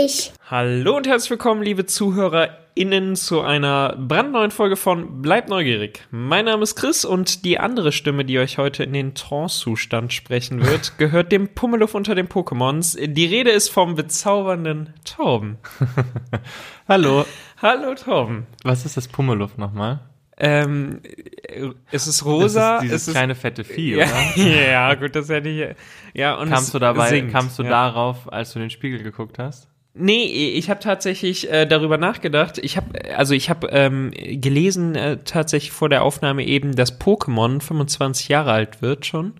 neugierig. Hallo und herzlich willkommen, liebe ZuhörerInnen, zu einer brandneuen Folge von Bleibt neugierig. Mein Name ist Chris und die andere Stimme, die euch heute in den Trance-Zustand sprechen wird, gehört dem Pummeluff unter den Pokémons. Die Rede ist vom bezaubernden Torben. Hallo. Hallo Torben. Was ist das Pummeluff nochmal? Ähm, es ist rosa. Das ist dieses es ist, kleine fette Vieh, ja, oder? ja, gut, das hätte ich. Ja, und Kamst es du dabei, singt, kamst du ja. darauf, als du in den Spiegel geguckt hast? Nee, ich habe tatsächlich äh, darüber nachgedacht. Ich habe also ich habe ähm, gelesen äh, tatsächlich vor der Aufnahme eben, dass Pokémon 25 Jahre alt wird schon.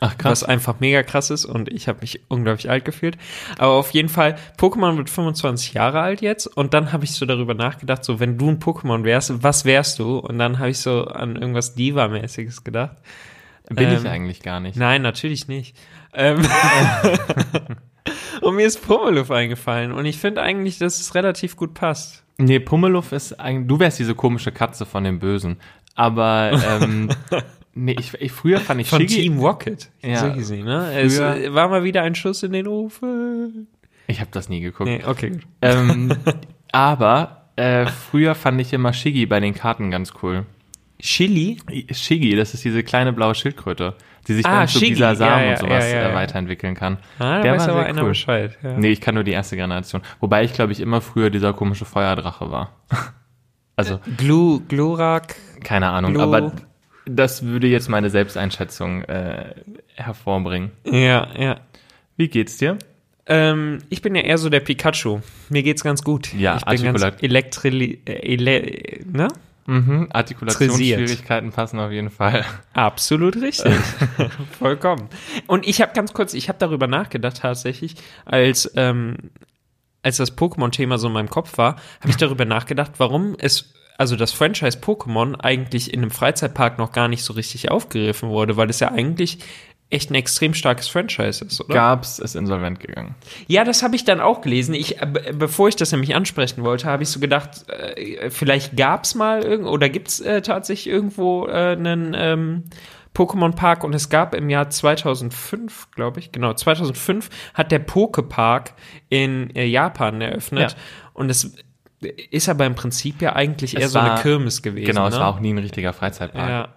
Ach Was einfach mega krass ist und ich habe mich unglaublich alt gefühlt. Aber auf jeden Fall, Pokémon wird 25 Jahre alt jetzt und dann habe ich so darüber nachgedacht, so wenn du ein Pokémon wärst, was wärst du? Und dann habe ich so an irgendwas Diva-mäßiges gedacht. Bin ich Ähm, eigentlich gar nicht. Nein, natürlich nicht. Ähm, und mir ist Pummeluff eingefallen und ich finde eigentlich, dass es relativ gut passt. Nee, Pummeluff ist eigentlich, du wärst diese komische Katze von dem Bösen. Aber, ähm, nee, ich, ich, früher fand ich Von Shiggy, Team Rocket. Ja. So sie, ne? Es war mal wieder ein Schuss in den Ofen. ich habe das nie geguckt. Nee, okay. Ähm, aber, äh, früher fand ich immer Shiggy bei den Karten ganz cool. Chili? Shiggy, das ist diese kleine blaue Schildkröte, die sich Ah, dann zu dieser Samen ja, ja, und sowas ja, äh, weiterentwickeln kann. Ah, da Der weiß war aber sehr einer cool. Bescheid. Ja. Nee, ich kann nur die erste Generation. Wobei ich, glaube ich, immer früher dieser komische Feuerdrache war. Also, Glu, Glurak. keine Ahnung, Glo- aber das würde jetzt meine Selbsteinschätzung äh, hervorbringen. Ja, ja. Wie geht's dir? Ähm, ich bin ja eher so der Pikachu. Mir geht's ganz gut. Ja, ich bin ganz elektri äh, ele ne? Mhm, Artikulationsschwierigkeiten passen auf jeden Fall. Absolut richtig. Vollkommen. Und ich habe ganz kurz, ich habe darüber nachgedacht tatsächlich, als ähm, als das Pokémon-Thema so in meinem Kopf war, habe ich darüber nachgedacht, warum es also das Franchise Pokémon eigentlich in einem Freizeitpark noch gar nicht so richtig aufgegriffen wurde, weil es ja eigentlich echt ein extrem starkes Franchise ist, oder? Gab's, ist insolvent gegangen. Ja, das habe ich dann auch gelesen. Ich, äh, be- bevor ich das nämlich ansprechen wollte, habe ich so gedacht, äh, vielleicht gab's mal irgend oder gibt's äh, tatsächlich irgendwo äh, einen ähm, Pokémon Park und es gab im Jahr 2005, glaube ich, genau, 2005 hat der Pokepark in äh, Japan eröffnet Ja. und es ist aber im Prinzip ja eigentlich eher Es so eine war- Kirmes gewesen. Genau, es ne? war auch nie ein richtiger Freizeitpark. ja.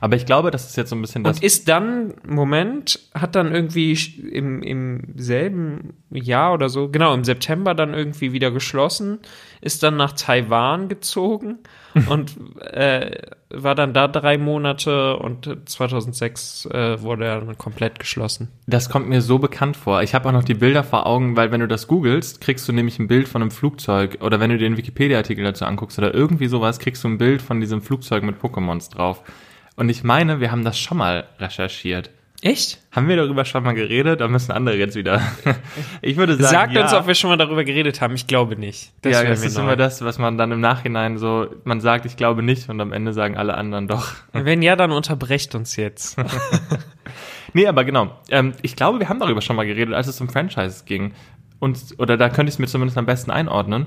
Aber ich glaube, das ist jetzt so ein bisschen das. Und ist dann, Moment, hat dann irgendwie im, im selben Jahr oder so, genau, im September dann irgendwie wieder geschlossen, ist dann nach Taiwan gezogen und äh, war dann da drei Monate und 2006 äh, wurde er dann komplett geschlossen. Das kommt mir so bekannt vor. Ich habe auch noch die Bilder vor Augen, weil wenn du das googelst, kriegst du nämlich ein Bild von einem Flugzeug oder wenn du dir den Wikipedia-Artikel dazu anguckst oder irgendwie sowas, kriegst du ein Bild von diesem Flugzeug mit Pokémons drauf. Und ich meine, wir haben das schon mal recherchiert. Echt? Haben wir darüber schon mal geredet? Da müssen andere jetzt wieder. Ich würde sagen, Sagt ja. uns, ob wir schon mal darüber geredet haben. Ich glaube nicht. ja, wäre das ist neu. immer das, was man dann im Nachhinein so, man sagt, ich glaube nicht und am Ende sagen alle anderen doch. Wenn ja, dann unterbrecht uns jetzt. Nee, aber genau. Ähm, ich glaube, wir haben darüber schon mal geredet, als es um Franchise ging. Und, oder da könnte ich es mir zumindest am besten einordnen.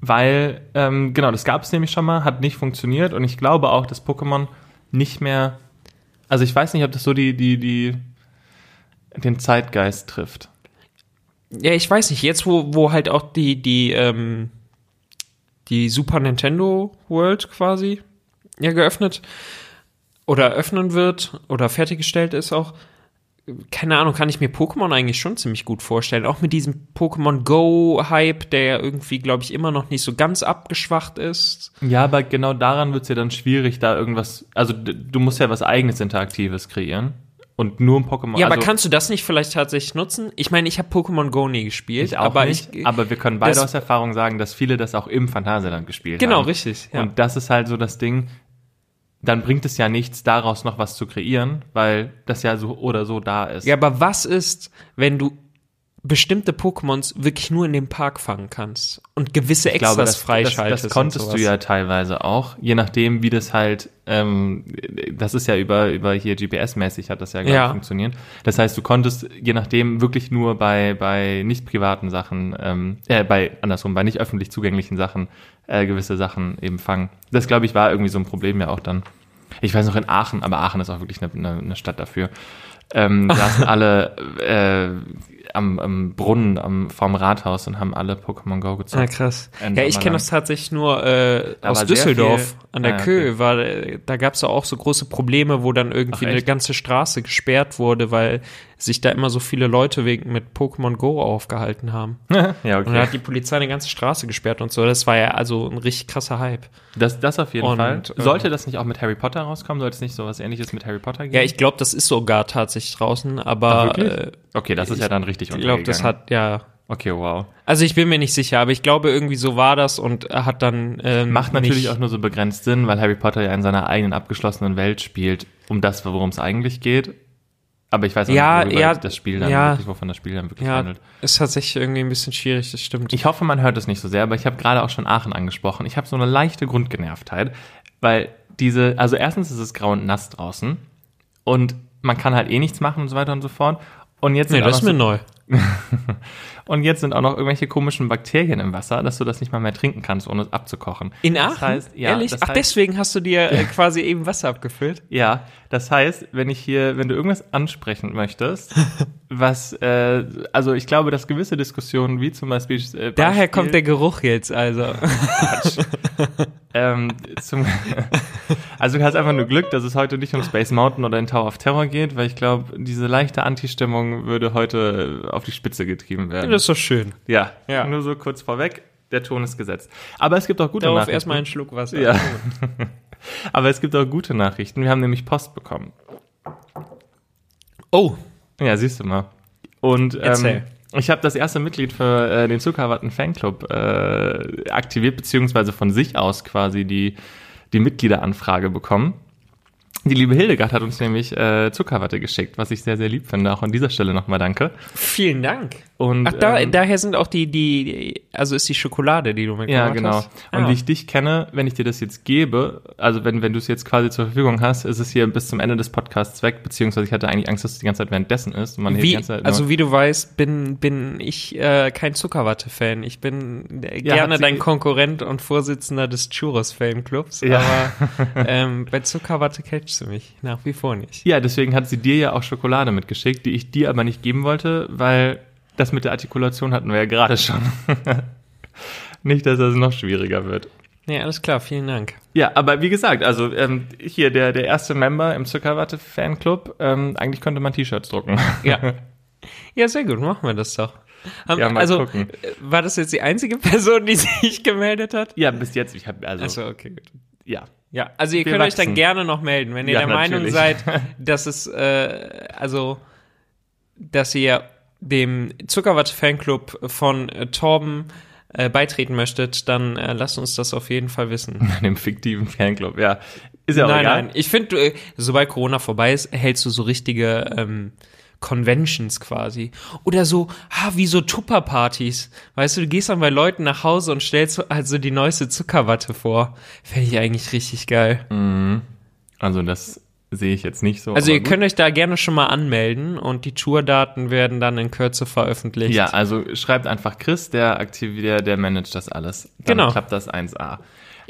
Weil, ähm, genau, das gab es nämlich schon mal, hat nicht funktioniert und ich glaube auch, dass Pokémon nicht mehr. Also ich weiß nicht, ob das so die, die, die den Zeitgeist trifft. Ja, ich weiß nicht, jetzt wo, wo halt auch die, die, ähm, die Super Nintendo World quasi ja geöffnet oder öffnen wird oder fertiggestellt ist auch, keine Ahnung, kann ich mir Pokémon eigentlich schon ziemlich gut vorstellen. Auch mit diesem Pokémon Go-Hype, der ja irgendwie, glaube ich, immer noch nicht so ganz abgeschwacht ist. Ja, aber genau daran wird es ja dann schwierig, da irgendwas. Also du musst ja was eigenes Interaktives kreieren. Und nur ein Pokémon. Ja, also, aber kannst du das nicht vielleicht tatsächlich nutzen? Ich meine, ich habe Pokémon Go nie gespielt, ich auch aber nicht, ich. aber wir können beide das- aus Erfahrung sagen, dass viele das auch im Phantasialand gespielt genau, haben. richtig. Ja. Und das ist halt so das Ding, dann bringt es ja nichts, daraus noch was zu kreieren, weil das ja so oder so da ist. Ja, aber was ist, wenn du bestimmte Pokémons wirklich nur in dem Park fangen kannst und gewisse ich Extras glaube, das, das, freischaltest? das konntest und du ja teilweise auch, je nachdem, wie das halt, ähm, das ist ja über, über hier GPS-mäßig hat das ja, ich, Ja. funktioniert. Das heißt, du konntest je nachdem wirklich nur bei, bei nicht privaten Sachen, ähm, äh, bei, andersrum, bei nicht öffentlich zugänglichen Sachen, äh, gewisse Sachen eben fangen. Das, glaube ich, war irgendwie so ein Problem ja auch dann. Ich weiß noch in Aachen, aber Aachen ist auch wirklich eine, eine, eine Stadt dafür. ähm, saßen alle äh, am, am Brunnen am, vorm Rathaus und haben alle Pokémon Go Ah, gezockt. krass. In Ja, ich kenne das tatsächlich nur äh, Da aus Düsseldorf viel- an der Ah, Kö. okay. War, äh, da gab es auch so große Probleme, wo dann irgendwie Ach, eine ganze Straße gesperrt wurde, weil sich da immer so viele Leute wegen mit Pokémon Go aufgehalten haben. ja, Und dann okay. hat die Polizei eine ganze Straße gesperrt und so. Das war ja also ein richtig krasser Hype. Das, das auf jeden Und, Fall. äh, Sollte das nicht auch mit Harry Potter rauskommen? Sollte es nicht so was ähnliches mit Harry Potter geben? Ja, ich glaube, das ist sogar tatsächlich draußen, aber Ach, äh, Okay, das ist ja dann richtig ich glaube, das hat ja. Okay, wow. Also ich bin mir nicht sicher, aber ich glaube, irgendwie so war das und er hat dann. Ähm, Macht natürlich auch nur so begrenzt Sinn, weil Harry Potter ja in seiner eigenen abgeschlossenen Welt spielt, um das, worum es eigentlich geht. Aber ich weiß auch Ja, nicht, ja, das Spiel dann ja. wirklich, wovon das Spiel dann wirklich Ja, handelt. ist tatsächlich irgendwie ein bisschen schwierig, das stimmt. Ich hoffe, man hört es nicht so sehr, aber ich habe gerade auch schon Aachen angesprochen. Ich habe so eine leichte Grundgenervtheit, weil diese, also erstens ist es grau und nass draußen und man kann halt eh nichts machen und so weiter und so fort. Und jetzt sind, ist mir neu. und jetzt sind auch noch irgendwelche komischen Bakterien im Wasser, dass du das nicht mal mehr trinken kannst, ohne es abzukochen. In Das Aachen? heißt, ja, Ehrlich? das Ach, heißt- deswegen hast du dir äh, quasi eben Wasser abgefüllt? Ja, das heißt, wenn ich hier, wenn du irgendwas ansprechen möchtest, was, äh, also ich glaube, dass gewisse Diskussionen, wie zum Beispiel, äh, Daher kommt der Geruch jetzt, also. ähm, zum, also du hast einfach nur Glück, dass es heute nicht um Space Mountain oder den Tower of Terror geht, weil ich glaube, diese leichte Anti-Stimmung würde heute auf die Spitze getrieben werden. Das ist doch schön. ja, Ja. nur so kurz vorweg, der Ton ist gesetzt. Aber es gibt auch gute Darauf Nachrichten. erstmal einen Schluck Wasser. Ja. Aber es gibt auch gute Nachrichten. Wir haben nämlich Post bekommen. Oh, Ja, siehst du mal. Und ähm, ich habe das erste Mitglied für äh, den Zuckerwatten Fanclub äh, aktiviert, beziehungsweise von sich aus quasi die, die Mitgliederanfrage bekommen. Die liebe Hildegard hat uns nämlich äh, Zuckerwatte geschickt, was ich sehr, sehr lieb finde. Auch an dieser Stelle nochmal danke. vielen Dank. Und, Ach, da, ähm, daher sind auch die, die, also ist die Schokolade, die du mitgebracht Ja, genau. hast. Und Ah. wie ich dich kenne, wenn ich dir das jetzt gebe, also wenn, wenn du es jetzt quasi zur Verfügung hast, ist es hier bis zum Ende des Podcasts weg, beziehungsweise ich hatte eigentlich Angst, dass es die ganze Zeit währenddessen ist. Und man hier die Wie, ganze Zeit also wie du weißt, bin, bin ich äh, kein Zuckerwatte-Fan. Ich bin äh, Ja, gerne dein Konkurrent und Vorsitzender des Churros-Fanclubs, Ja. aber ähm, bei Zuckerwatte catchst du mich nach wie vor nicht. Ja, deswegen hat sie dir ja auch Schokolade mitgeschickt, die ich dir aber nicht geben wollte, weil das mit der Artikulation hatten wir ja gerade schon. nicht, dass das noch schwieriger wird. Nee, alles klar, vielen Dank. Ja, aber wie gesagt, also ähm, hier der, der erste Member im Zuckerwatte-Fanclub, ähm, eigentlich könnte man T-Shirts drucken. Ja. ja, sehr gut, machen wir das doch. Haben, Ja, mal also, gucken. äh, war das jetzt die einzige Person, die sich gemeldet hat? ja, bis jetzt, ich habe also, Achso, okay, gut. ja. Ja, also ihr Wir könnt euch dann wachsen. gerne noch melden, wenn ihr Ja, der Meinung natürlich. seid, dass es, äh, also, dass ihr dem Zuckerwatte-Fanclub von äh, Torben äh, beitreten möchtet, dann äh, lasst uns das auf jeden Fall wissen. Dem fiktiven Fanclub, ja. Ist ja auch nein, egal. nein, ich finde, äh, sobald Corona vorbei ist, hältst du so richtige ähm, Conventions quasi. Oder so, ha, wie so Tupperpartys. Weißt du, du gehst dann bei Leuten nach Hause und stellst also die neueste Zuckerwatte vor. Fände ich eigentlich richtig geil. Also das sehe ich jetzt nicht so. Also ihr gut. könnt euch da gerne schon mal anmelden und die Tourdaten werden dann in Kürze veröffentlicht. Ja, also schreibt einfach Chris, der aktiv, der, der managt das alles. Dann Genau. klappt das 1A.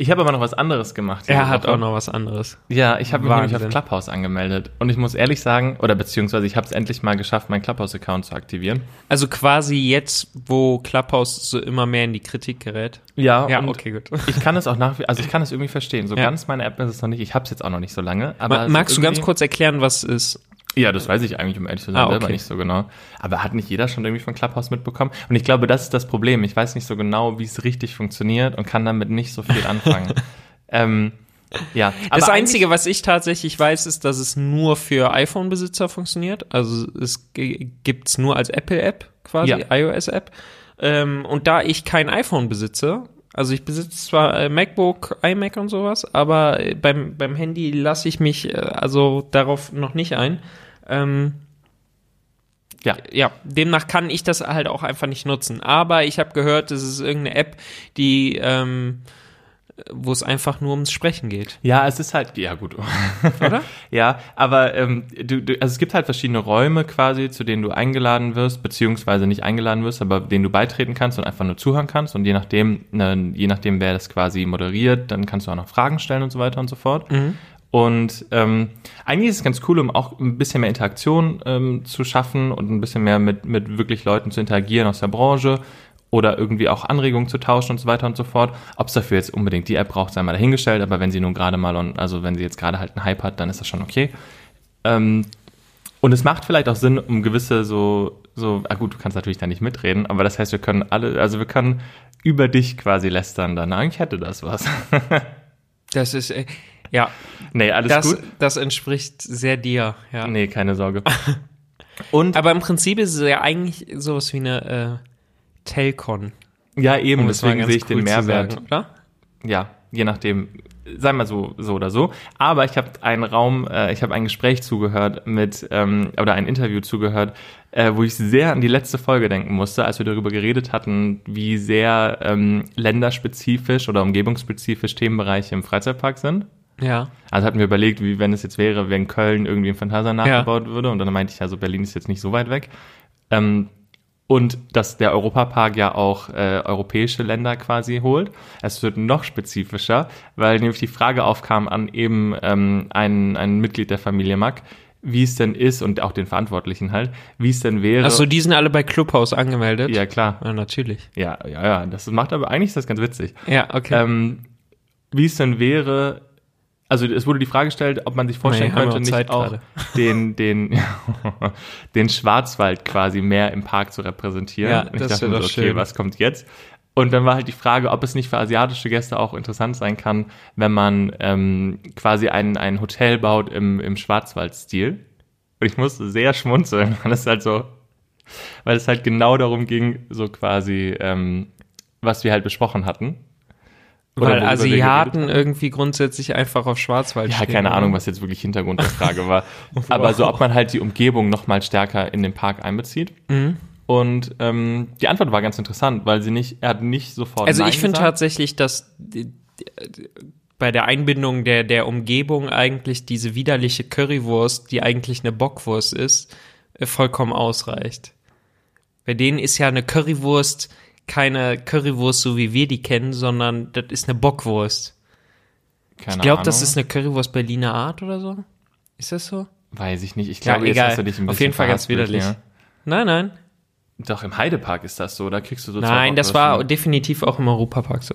Ich habe aber noch was anderes gemacht. Er hat Woche. auch noch was anderes. Ja, ich habe mich nämlich auf. Clubhouse angemeldet. Und ich muss ehrlich sagen, oder beziehungsweise ich habe es endlich mal geschafft, meinen Clubhouse-Account zu aktivieren. Also quasi jetzt, wo Clubhouse so immer mehr in die Kritik gerät. Ja, Ja, okay, gut. ich kann es auch nach wie also ich kann es irgendwie verstehen. So Ja. ganz meine App ist es noch nicht. Ich habe es jetzt auch noch nicht so lange. Aber Ma magst du ganz kurz erklären, was es ist? Ja, das weiß ich eigentlich, um ehrlich zu sein, Ah, selber okay. nicht so genau. Aber hat nicht jeder schon irgendwie von Clubhouse mitbekommen? Und ich glaube, das ist das Problem. Ich weiß nicht so genau, wie es richtig funktioniert und kann damit nicht so viel anfangen. ähm, ja, das Einzige, was ich tatsächlich weiß, ist, dass es nur für iPhone-Besitzer funktioniert. Also es gibt's nur als Apple-App quasi, Ja. iOS-App. Ähm, und da ich kein iPhone besitze, also ich besitze zwar äh, MacBook, iMac und sowas, aber äh, beim, beim Handy lasse ich mich äh, also darauf noch nicht ein. Ähm, Ja. ja, demnach kann ich das halt auch einfach nicht nutzen. Aber ich habe gehört, es ist irgendeine App, die, ähm, wo es einfach nur ums Sprechen geht. Ja, es ist halt, ja gut. Oder? ja, aber ähm, du, du, also es gibt halt verschiedene Räume quasi, zu denen du eingeladen wirst, beziehungsweise nicht eingeladen wirst, aber denen du beitreten kannst und einfach nur zuhören kannst. Und je nachdem, ne, je nachdem, wer das quasi moderiert, dann kannst du auch noch Fragen stellen und so weiter und so fort. Und ähm, eigentlich ist es ganz cool, um auch ein bisschen mehr Interaktion ähm, zu schaffen und ein bisschen mehr mit, mit wirklich Leuten zu interagieren aus der Branche oder irgendwie auch Anregungen zu tauschen und so weiter und so fort. Ob es dafür jetzt unbedingt die App braucht, sei mal dahingestellt, aber wenn sie nun gerade mal, on, also wenn sie jetzt gerade halt einen Hype hat, dann ist das schon okay. Ähm, und es macht vielleicht auch Sinn, um gewisse so, so, ah gut, du kannst natürlich da nicht mitreden, aber das heißt, wir können alle, also wir können über dich quasi lästern dann. Eigentlich hätte das was. Das ist, äh, ja. nee, alles Das, gut. das entspricht sehr dir, ja. Nee, keine Sorge. Und Aber im Prinzip ist es ja eigentlich sowas wie eine äh, Telcon. ja, eben, um deswegen sehe ich den cool zu Mehrwert. sagen, oder? ja, je nachdem, sei mal so, so oder so. Aber ich habe einen Raum, äh, ich habe ein Gespräch zugehört mit, ähm, oder ein Interview zugehört, äh, wo ich sehr an die letzte Folge denken musste, als wir darüber geredet hatten, wie sehr ähm, länderspezifisch oder umgebungsspezifisch Themenbereiche im Freizeitpark sind. Ja. Also hatten wir überlegt, wie wenn es jetzt wäre, wenn Köln irgendwie im Phantasialand nachgebaut würde. Und dann meinte ich ja, so Berlin ist jetzt nicht so weit weg. Ähm, und dass der Europapark ja auch äh, europäische Länder quasi holt. Es wird noch spezifischer, weil nämlich die Frage aufkam an eben ähm, ein, ein Mitglied der Familie Mack, wie es denn ist und auch den Verantwortlichen halt, wie es denn wäre. Achso, die sind alle bei Clubhouse angemeldet? ja, klar. Ja, natürlich. Ja, ja, ja. Das macht aber eigentlich ist das ganz witzig. Ja, okay. Ähm, wie es denn wäre, also es wurde die Frage gestellt, ob man sich vorstellen wir könnte, nicht auch gerade. den, den, den Schwarzwald quasi mehr im Park zu repräsentieren. Ja, Und ich das dachte mir so, okay, schön. was kommt jetzt? Und dann war halt die Frage, ob es nicht für asiatische Gäste auch interessant sein kann, wenn man ähm, quasi ein, ein Hotel baut im, im Schwarzwald-Stil. Und ich musste sehr schmunzeln, weil es halt so, weil es halt genau darum ging, so quasi, ähm, was wir halt besprochen hatten. Weil Asiaten geredet irgendwie grundsätzlich einfach auf Schwarzwald ja, stehen. keine oder? Ahnung, was jetzt wirklich Hintergrund der Frage war. Aber so, ob man halt die Umgebung noch mal stärker in den Park einbezieht. Mhm. Und ähm, die Antwort war ganz interessant, weil sie nicht, er hat nicht sofort. Also Nein ich finde tatsächlich, dass die, die, bei der Einbindung der, der Umgebung eigentlich diese widerliche Currywurst, die eigentlich eine Bockwurst ist, äh, vollkommen ausreicht. Bei denen ist ja eine Currywurst keine Currywurst, so wie wir die kennen, sondern das ist eine Bockwurst. Keine Ich glaube, das ist eine Currywurst Berliner Art oder so. Ist das so? Weiß ich nicht. Ich Ja, glaube, jetzt egal. hast du dich ein Auf bisschen jeden Fall ganz widerlich. ja. Nein, nein. Doch, im Heidepark ist das so. Da kriegst du so Nein, das war definitiv auch im Europapark so.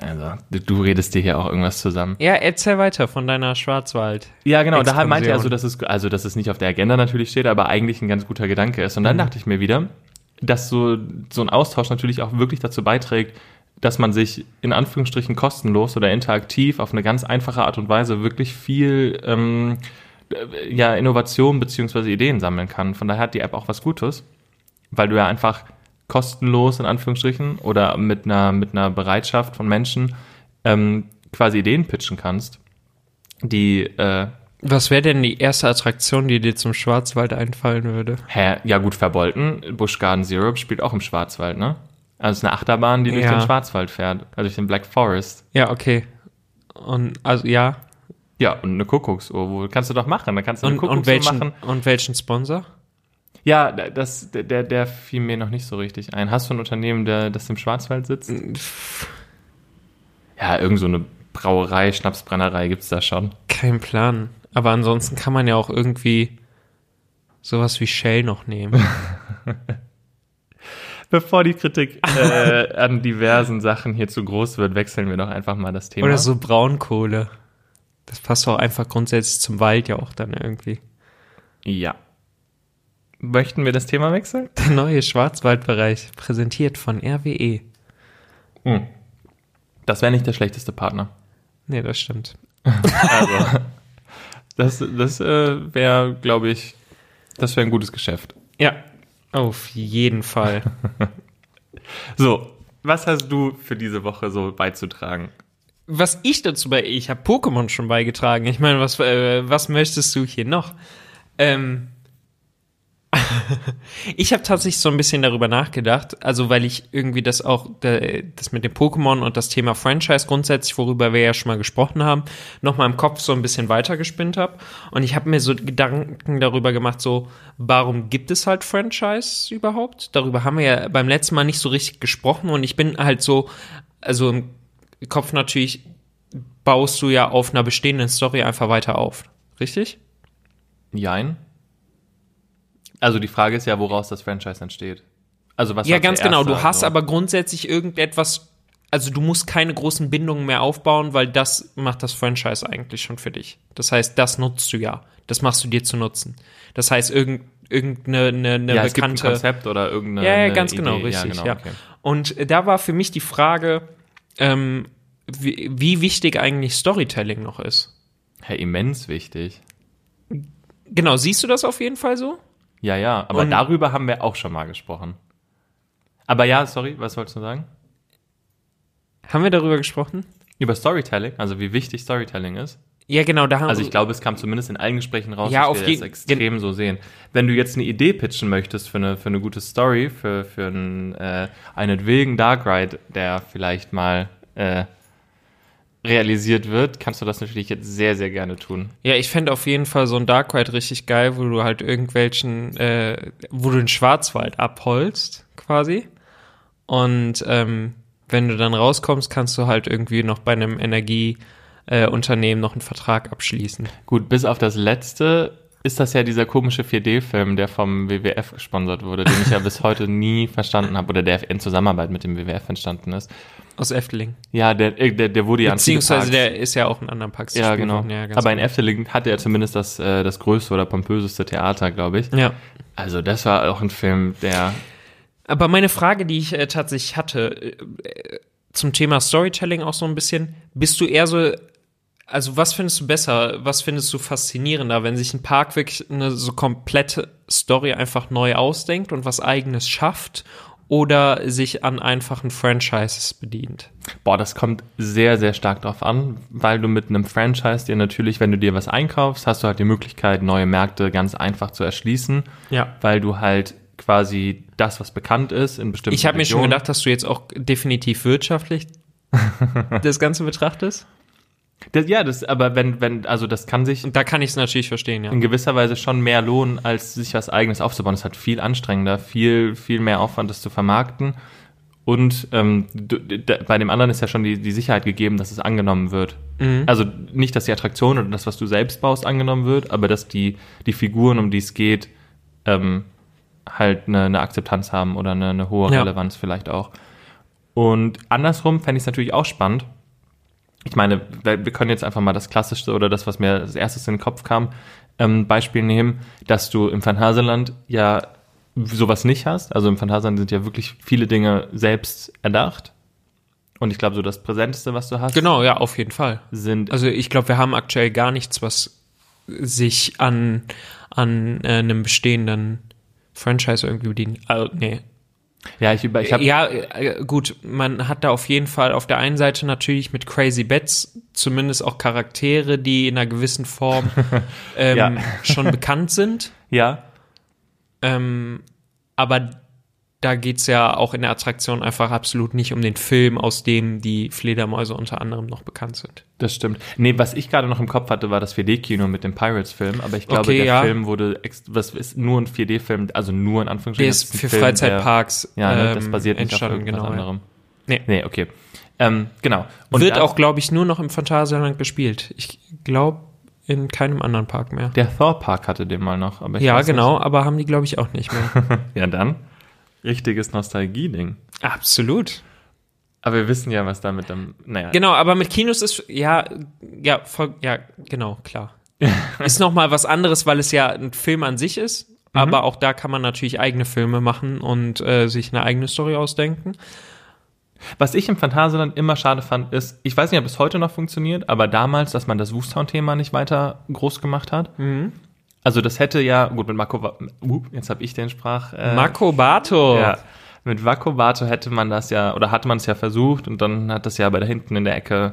Also, du, redest dir hier auch irgendwas zusammen. Ja, erzähl weiter von deiner Schwarzwald. Ja, genau. Da meinte er so, dass es, also, dass es nicht auf der Agenda natürlich steht, aber eigentlich ein ganz guter Gedanke ist. Und dann dachte ich mir wieder, dass so, so ein Austausch natürlich auch wirklich dazu beiträgt, dass man sich in Anführungsstrichen kostenlos oder interaktiv auf eine ganz einfache Art und Weise wirklich viel ähm, äh, ja, Innovation beziehungsweise Ideen sammeln kann. Von daher hat die App auch was Gutes, weil du ja einfach kostenlos in Anführungsstrichen oder mit einer, mit einer Bereitschaft von Menschen ähm, quasi Ideen pitchen kannst, die äh, Was wäre denn die erste Attraktion, die dir zum Schwarzwald einfallen würde? Hä? Ja gut, Verbolten. Busch Garden Zero spielt auch im Schwarzwald, ne? Also es ist eine Achterbahn, die durch Ja. den Schwarzwald fährt, also durch den Black Forest. Ja, okay. Und also ja. Ja, und eine Kuckucksuhr, wo kannst du doch machen. Da kannst du eine Und, und Kuckucksuhr welchen machen. und welchen Sponsor? Ja, das, der, der fiel mir noch nicht so richtig ein. Hast du ein Unternehmen, der, das im Schwarzwald sitzt? Ja, irgend so eine Brauerei, Schnapsbrennerei gibt's da schon. Kein Plan. Aber ansonsten kann man ja auch irgendwie sowas wie Shell noch nehmen. Bevor die Kritik äh, an diversen Sachen hier zu groß wird, wechseln wir doch einfach mal das Thema. Oder so Braunkohle. Das passt doch einfach grundsätzlich zum Wald ja auch dann irgendwie. Ja. Möchten wir das Thema wechseln? Der neue Schwarzwaldbereich, präsentiert von RWE. Das wäre nicht der schlechteste Partner. Nee, das stimmt. Also, das, das äh, wäre, glaube ich, das wäre ein gutes Geschäft. Ja, auf jeden Fall. So, was hast du für diese Woche so beizutragen? was ich dazu bei, ich habe Pokémon schon beigetragen. Ich meine, was, äh, was möchtest du hier noch? Ähm, ich habe tatsächlich so ein bisschen darüber nachgedacht, also weil ich irgendwie das auch, das mit dem Pokémon und das Thema Franchise grundsätzlich, worüber wir ja schon mal gesprochen haben, noch mal im Kopf so ein bisschen weitergespinnt habe. Und ich habe mir so Gedanken darüber gemacht, so, warum gibt es halt Franchise überhaupt? Darüber haben wir ja beim letzten Mal nicht so richtig gesprochen und ich bin halt so, also im Kopf natürlich baust du ja auf einer bestehenden Story einfach weiter auf. Richtig? Jein. Also die Frage ist ja, woraus das Franchise entsteht. Also was Ja, ganz genau. Du da, hast aber grundsätzlich irgendetwas, also du musst keine großen Bindungen mehr aufbauen, weil das macht das Franchise eigentlich schon für dich. Das heißt, das nutzt du ja. Das machst du dir zu nutzen. Das heißt, irgend, irgendeine eine, eine ja, es gibt ein bekannte. Konzept oder irgendeine ja, ja, ganz Idee. genau, richtig, ja. Ja, genau, okay. Und da war für mich die Frage, ähm, wie, wie wichtig eigentlich Storytelling noch ist. Hey, immens wichtig. Genau, siehst du das auf jeden Fall so? Ja, ja, aber Und- darüber haben wir auch schon mal gesprochen. Aber ja, sorry, was wolltest du sagen? Haben wir darüber gesprochen? Über Storytelling, also wie wichtig Storytelling ist. Ja, genau, da haben Also ich glaube, es kam zumindest in allen Gesprächen raus, Ja, dass wir das extrem so sehen. Wenn du jetzt eine Idee pitchen möchtest für eine, für eine gute Story, für, für einen, äh, einen wilden Dark Ride, der vielleicht mal äh, realisiert wird, kannst du das natürlich jetzt sehr, sehr gerne tun. Ja, ich fände auf jeden Fall so ein Dark Ride richtig geil, wo du halt irgendwelchen, äh, wo du den Schwarzwald abholst, quasi. Und ähm, wenn du dann rauskommst, kannst du halt irgendwie noch bei einem Energieunternehmen äh, noch einen Vertrag abschließen. Gut, bis auf das letzte ist das ja dieser komische 4D-Film, der vom WWF gesponsert wurde, den ich ja bis heute nie verstanden habe oder der in Zusammenarbeit mit dem WWF entstanden ist. Aus Efteling. Ja, der, äh, der, der wurde ja Beziehungsweise der ist ja auch in anderen Parks Ja, genau. Ja, Aber in genau. Efteling hatte er zumindest das, äh, das größte oder pompöseste Theater, glaube ich. Ja. Also das war auch ein Film, der Aber meine Frage, die ich äh, tatsächlich hatte, äh, zum Thema Storytelling auch so ein bisschen, bist du eher so, also was findest du besser, was findest du faszinierender, wenn sich ein Park wirklich eine so komplette Story einfach neu ausdenkt und was eigenes schafft oder sich an einfachen Franchises bedient? Boah, das kommt sehr, sehr stark drauf an, weil du mit einem Franchise dir natürlich, wenn du dir was einkaufst, hast du halt die Möglichkeit, neue Märkte ganz einfach zu erschließen, Ja. weil du halt quasi das, was bekannt ist, in bestimmten Ich habe mir schon gedacht, dass du jetzt auch definitiv wirtschaftlich das Ganze betrachtest. Das, ja, das, aber wenn, wenn, also das kann sich da kann ich es natürlich verstehen, ja. in gewisser Weise schon mehr lohnen, als sich was eigenes aufzubauen. Es hat viel anstrengender, viel, viel mehr Aufwand, das zu vermarkten. Und ähm, du, bei dem anderen ist ja schon die, die Sicherheit gegeben, dass es angenommen wird. Also nicht, dass die Attraktion oder das, was du selbst baust, angenommen wird, aber dass die, die Figuren, um die es geht, ähm, halt eine, eine Akzeptanz haben oder eine, eine hohe Ja. Relevanz vielleicht auch. Und andersrum fände ich es natürlich auch spannend. Ich meine, wir können jetzt einfach mal das Klassischste oder das, was mir als erstes in den Kopf kam, ähm, Beispiel nehmen, dass du im Phantasialand ja sowas nicht hast. Also im Phantasialand sind ja wirklich viele Dinge selbst erdacht. Und ich glaube, so das Präsenteste, was du hast, Genau, ja, auf jeden Fall. sind Also ich glaube, wir haben aktuell gar nichts, was sich an, an äh, einem bestehenden Franchise irgendwie bedient. Also, nee. Ja, ich über, ich habe ja, äh, gut, man hat da auf jeden Fall auf der einen Seite natürlich mit Crazy Bets zumindest auch Charaktere, die in einer gewissen Form ähm, Ja. schon bekannt sind. ja, Ähm, aber da geht's ja auch in der Attraktion einfach absolut nicht um den Film, aus dem die Fledermäuse unter anderem noch bekannt sind. das stimmt. Nee, was ich gerade noch im Kopf hatte, war das 4D-Kino mit dem Pirates-Film, aber ich glaube, Okay, der ja. Film wurde, was ist nur ein 4D-Film, also nur in Der Anführungsstrichen. ist das ein für Film, Freizeitparks Der, ja, ne, das ähm, basiert nicht auf genau. Ja. anderem. Nee. Nee, okay. Ähm, genau. Und Wird auch, glaube ich, nur noch im Phantasialand gespielt. Ich glaube in keinem anderen Park mehr. Der Thor Park hatte den mal noch, aber ich ja, genau, aber haben die, glaube ich, auch nicht mehr. Ja, dann. Richtiges Nostalgie-Ding. Absolut. Aber wir wissen ja, was da mit dem, naja. Genau, aber mit Kinos ist, ja, ja, voll, ja, genau, klar. ist noch mal was anderes, weil es ja ein Film an sich ist. Aber auch da kann man natürlich eigene Filme machen und äh, sich eine eigene Story ausdenken. Was ich im Phantasialand immer schade fand, ist, ich weiß nicht, ob es heute noch funktioniert, aber damals, dass man das Woostown-Thema nicht weiter groß gemacht hat. Also das hätte ja, gut, mit Marco, uh, jetzt habe ich den Sprach. Äh, Marco Bato. Ja, mit Vakobato hätte man das ja, oder hat man es ja versucht und dann hat das ja bei da hinten in der Ecke,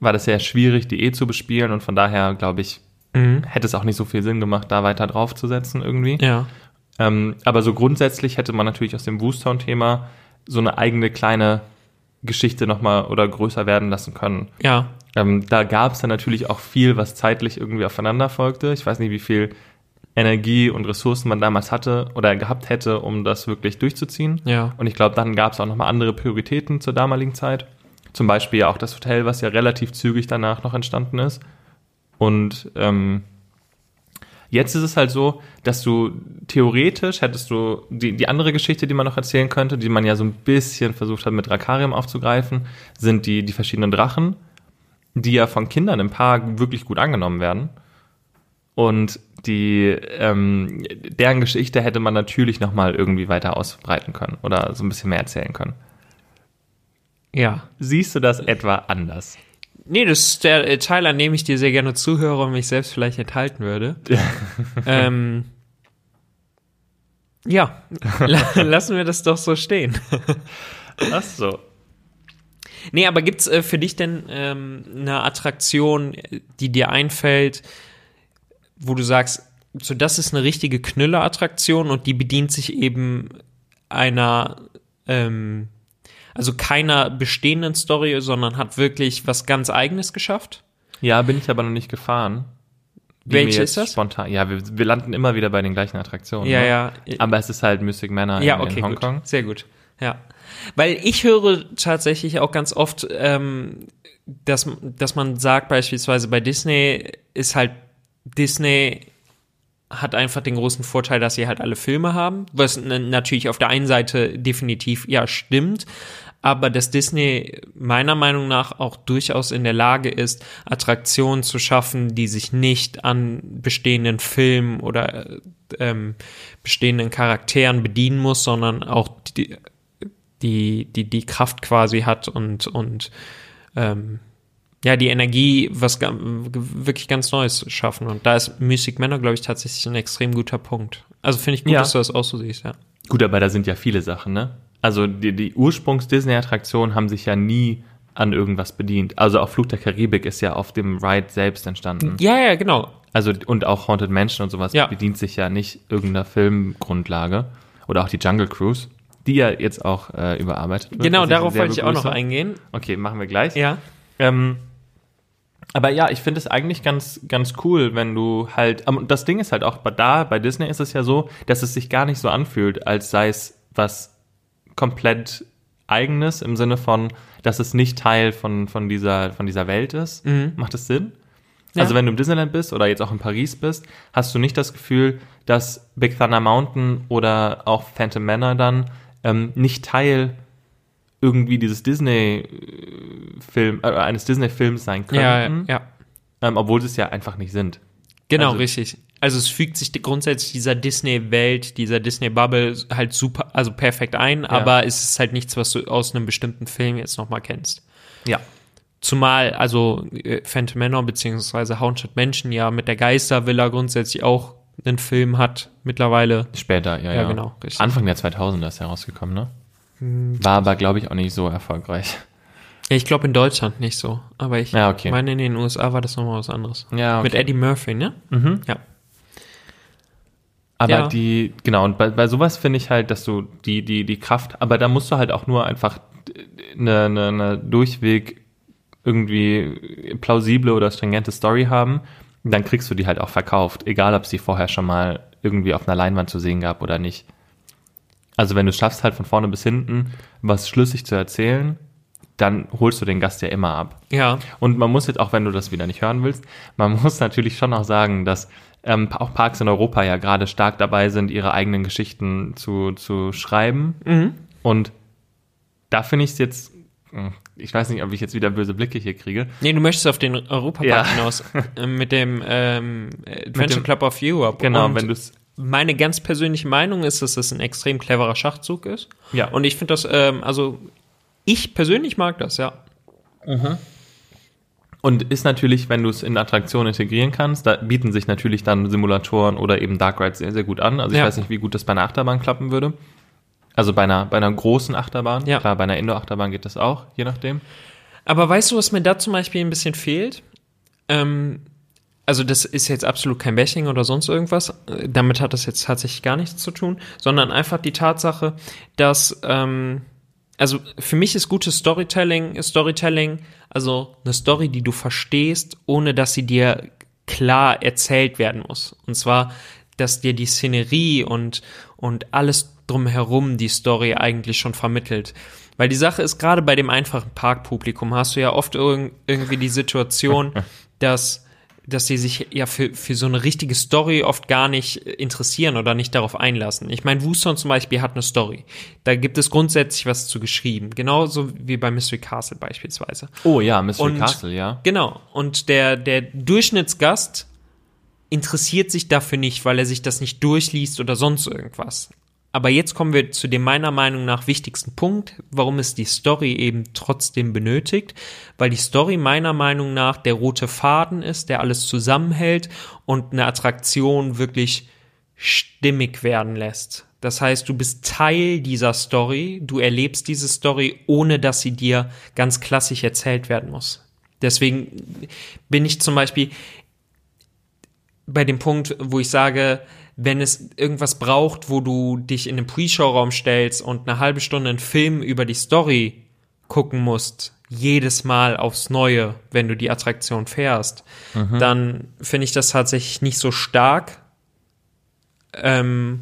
war das sehr schwierig, die eh zu bespielen und von daher, glaube ich, hätte es auch nicht so viel Sinn gemacht, da weiter draufzusetzen irgendwie. Ja. Ähm, aber so grundsätzlich hätte man natürlich aus dem Woostown-Thema so eine eigene kleine Geschichte nochmal oder größer werden lassen können. Ja. Ähm, da gab es dann natürlich auch viel, was zeitlich irgendwie aufeinander folgte. Ich weiß nicht, wie viel Energie und Ressourcen man damals hatte oder gehabt hätte, um das wirklich durchzuziehen. Ja. Und ich glaube, dann gab es auch nochmal andere Prioritäten zur damaligen Zeit. Zum Beispiel ja auch das Hotel, was ja relativ zügig danach noch entstanden ist. Und ähm, jetzt ist es halt so, dass du theoretisch hättest du die, die andere Geschichte, die man noch erzählen könnte, die man ja so ein bisschen versucht hat mit Drakarium aufzugreifen, sind die, die verschiedenen Drachen, die ja von Kindern im Park wirklich gut angenommen werden. Und die ähm, deren Geschichte hätte man natürlich noch mal irgendwie weiter ausbreiten können oder so ein bisschen mehr erzählen können. Ja. Siehst du das etwa anders? Nee, das ist der äh, Teil, an dem ich dir sehr gerne zuhöre und mich selbst vielleicht enthalten würde. ähm, ja, lassen wir das doch so stehen. Ach so. Nee, aber gibt's äh, für dich denn ähm, eine Attraktion, die dir einfällt, wo du sagst, so das ist eine richtige Knüller-Attraktion und die bedient sich eben einer, ähm, also keiner bestehenden Story, sondern hat wirklich was ganz Eigenes geschafft? Ja, bin ich aber noch nicht gefahren. Welche ist das? Spontan. Ja, wir, wir landen immer wieder bei den gleichen Attraktionen. Ja, ne? ja. Aber es ist halt Mystic Manor Ja, in, okay, in Hongkong. Sehr gut. Ja. Weil ich höre tatsächlich auch ganz oft, ähm, dass, dass man sagt, beispielsweise bei Disney ist halt Disney hat einfach den großen Vorteil, dass sie halt alle Filme haben, was natürlich auf der einen Seite definitiv ja stimmt, aber dass Disney meiner Meinung nach auch durchaus in der Lage ist, Attraktionen zu schaffen, die sich nicht an bestehenden Filmen oder äh, ähm, bestehenden Charakteren bedienen muss, sondern auch die, die, die, die Kraft quasi hat und, und ähm, ja, die Energie, was wirklich ganz Neues schaffen. Und da ist Music Manor, glaube ich, tatsächlich ein extrem guter Punkt. Also finde ich gut, Ja. dass du das auch so siehst, ja. Gut, aber da sind ja viele Sachen, ne? Also die, die Ursprungs-Disney-Attraktionen haben sich ja nie an irgendwas bedient. Also auch Flug der Karibik ist ja auf dem Ride selbst entstanden. Ja, ja, genau. Also und auch Haunted Mansion und sowas Ja. bedient sich ja nicht irgendeiner Filmgrundlage. Oder auch die Jungle Cruise, die ja jetzt auch äh, überarbeitet wird. Genau, was darauf wollte ich auch noch eingehen. Okay, machen wir gleich. Ja. Ähm, aber ja, ich finde es eigentlich ganz, ganz cool, wenn du halt, ähm, das Ding ist halt auch bei da, bei Disney ist es ja so, dass es sich gar nicht so anfühlt, als sei es was komplett eigenes im Sinne von, dass es nicht Teil von, von dieser, von dieser Welt ist. Macht das Sinn? Ja. Also wenn du im Disneyland bist oder jetzt auch in Paris bist, hast du nicht das Gefühl, dass Big Thunder Mountain oder auch Phantom Manor dann ähm, nicht Teil irgendwie dieses Disney-Film, äh, eines Disney-Films sein Ja, könnten, ja. ähm, obwohl sie es ja einfach nicht sind. Genau, Also- richtig. Also es fügt sich grundsätzlich dieser Disney-Welt, dieser Disney-Bubble halt super, also perfekt ein, aber es ist halt nichts, was du aus einem bestimmten Film jetzt nochmal kennst. Ja. Zumal, also äh, Phantom Manor beziehungsweise Haunted Mansion ja mit der Geistervilla grundsätzlich auch einen Film hat mittlerweile. Später, ja, Ja, ja. genau, richtig. Anfang der 2000er ist herausgekommen, ne? War aber, glaube ich, auch nicht so erfolgreich. Ja, ich glaube in Deutschland nicht so, aber ich Ja, okay. meine in den USA war das nochmal was anderes. Ja, okay. Mit Eddie Murphy, ne? Mhm. Ja. Aber Ja. die, genau, und bei, bei sowas finde ich halt, dass du die, die, die Kraft, aber da musst du halt auch nur einfach eine, eine, eine durchweg irgendwie plausible oder stringente Story haben. Dann kriegst du die halt auch verkauft, egal ob es die vorher schon mal irgendwie auf einer Leinwand zu sehen gab oder nicht. Also wenn du es schaffst, halt von vorne bis hinten was schlüssig zu erzählen, dann holst du den Gast ja immer ab. Ja. Und man muss jetzt, auch wenn du das wieder nicht hören willst, man muss natürlich schon auch sagen, dass ähm, auch Parks in Europa ja gerade stark dabei sind, ihre eigenen Geschichten zu, zu schreiben. Mhm. Und da finde ich es jetzt, ich weiß nicht, ob ich jetzt wieder böse Blicke hier kriege. Nee, du möchtest auf den Europapark Ja. hinaus. äh, mit dem ähm, Adventure dem- Club of Europe. Genau, Und wenn du es, meine ganz persönliche Meinung ist, dass das ein extrem cleverer Schachzug ist. ja, Und ich finde das, ähm, also ich persönlich mag das, ja. Und ist natürlich, wenn du es in Attraktionen integrieren kannst, da bieten sich natürlich dann Simulatoren oder eben Dark Rides sehr, sehr gut an. Also ich Ja. weiß nicht, wie gut das bei einer Achterbahn klappen würde. Also bei einer, bei einer großen Achterbahn. Ja. Klar, bei einer Indoor-Achterbahn geht das auch, je nachdem. Aber weißt du, was mir da zum Beispiel ein bisschen fehlt? Ähm, also das ist jetzt absolut kein Bashing oder sonst irgendwas. Damit hat das jetzt tatsächlich gar nichts zu tun, sondern einfach die Tatsache, dass ähm, also für mich ist gutes Storytelling, Storytelling, also eine Story, die du verstehst, ohne dass sie dir klar erzählt werden muss. Und zwar, dass dir die Szenerie und, und alles drumherum die Story eigentlich schon vermittelt. Weil die Sache ist, gerade bei dem einfachen Parkpublikum hast du ja oft irg irgendwie die Situation, dass dass sie sich ja für, für so eine richtige Story oft gar nicht interessieren oder nicht darauf einlassen. Ich meine, Wooston zum Beispiel hat eine Story. Da gibt es grundsätzlich was zu geschrieben. Genauso wie bei Mystery Castle beispielsweise. Oh ja, Mystery Und- Castle, ja. Genau. Und der, der Durchschnittsgast interessiert sich dafür nicht, weil er sich das nicht durchliest oder sonst irgendwas. Aber jetzt kommen wir zu dem meiner Meinung nach wichtigsten Punkt, warum es die Story eben trotzdem benötigt, weil die Story meiner Meinung nach der rote Faden ist, der alles zusammenhält und eine Attraktion wirklich stimmig werden lässt. Das heißt, du bist Teil dieser Story, du erlebst diese Story, ohne dass sie dir ganz klassisch erzählt werden muss. Deswegen bin ich zum Beispiel bei dem Punkt, wo ich sage, wenn es irgendwas braucht, wo du dich in den Pre-Show-Raum stellst und eine halbe Stunde einen Film über die Story gucken musst, jedes Mal aufs Neue, wenn du die Attraktion fährst, dann finde ich das tatsächlich nicht so stark. Ähm,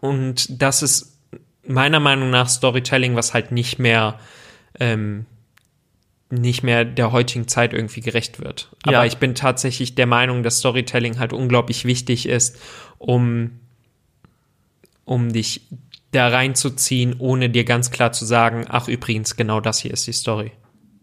und das ist meiner Meinung nach Storytelling, was halt nicht mehr ähm, nicht mehr der heutigen Zeit irgendwie gerecht wird. Aber Ja. ich bin tatsächlich der Meinung, dass Storytelling halt unglaublich wichtig ist, um, um dich da reinzuziehen, ohne dir ganz klar zu sagen, ach übrigens, genau das hier ist die Story.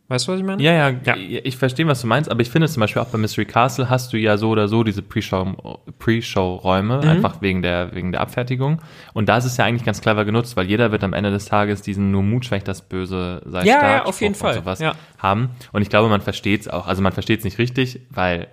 Weißt du, was ich meine? Ja, ja, Ja. ich verstehe, was du meinst, aber ich finde zum Beispiel auch bei Mystery Castle hast du ja so oder so diese Pre-Show- Pre-Show-Räume, Mhm. einfach wegen der, wegen der Abfertigung. Und da ist es ja eigentlich ganz clever genutzt, weil jeder wird am Ende des Tages diesen nur Mut schwächt das Böse sei Ja, stark ja, auf jeden Fall, sowas ja. haben. Und ich glaube, man versteht es auch. Also man versteht es nicht richtig, weil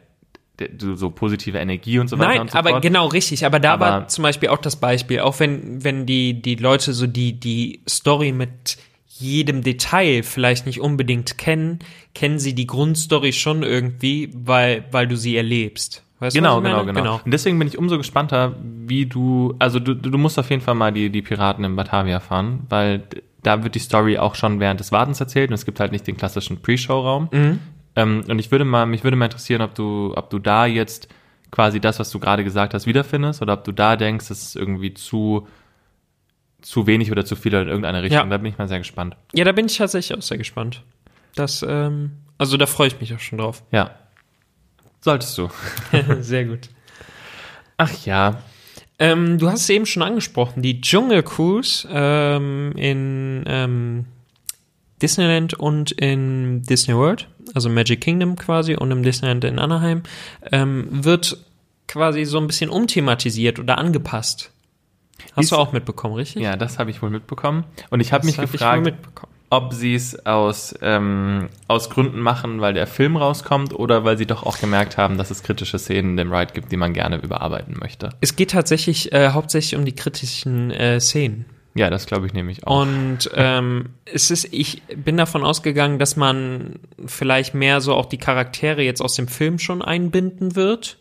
du so positive Energie und so weiter Nein, und so aber fort. genau richtig. Aber da Aber- war zum Beispiel auch das Beispiel, auch wenn, wenn die, die Leute so die, die Story mit jedem Detail vielleicht nicht unbedingt kennen, kennen sie die Grundstory schon irgendwie, weil, weil du sie erlebst. Weißt Genau, genau, meine? genau, Und deswegen bin ich umso gespannter, wie du, also du, du musst auf jeden Fall mal die, die Piraten in Batavia fahren, weil da wird die Story auch schon während des Wartens erzählt und es gibt halt nicht den klassischen Pre-Show-Raum. Mhm. Ähm, und ich würde mal, mich würde mal interessieren, ob du, ob du da jetzt quasi das, was du gerade gesagt hast, wiederfindest oder ob du da denkst, das ist irgendwie zu, zu wenig oder zu viel in irgendeine Richtung. Ja. Da bin ich mal sehr gespannt. Ja, da bin ich tatsächlich auch sehr gespannt. Das, ähm, also da freue ich mich auch schon drauf. Ja. Solltest du. sehr gut. Ach ja. Ähm, du hast es eben schon angesprochen, die Dschungel Cruise ähm, in ähm, Disneyland und in Disney World, also Magic Kingdom quasi und im Disneyland in Anaheim, ähm, wird quasi so ein bisschen umthematisiert oder angepasst. Hast du auch mitbekommen, richtig? Ja, das habe ich wohl mitbekommen. Und ich habe mich hab gefragt, ob sie es aus, ähm, aus Gründen machen, weil der Film rauskommt oder weil sie doch auch gemerkt haben, dass es kritische Szenen in dem Ride gibt, die man gerne überarbeiten möchte. Es geht tatsächlich äh, hauptsächlich um die kritischen äh, Szenen. Ja, das glaube ich nämlich auch. Und ähm, es ist, ich bin davon ausgegangen, dass man vielleicht mehr so auch die Charaktere jetzt aus dem Film schon einbinden wird.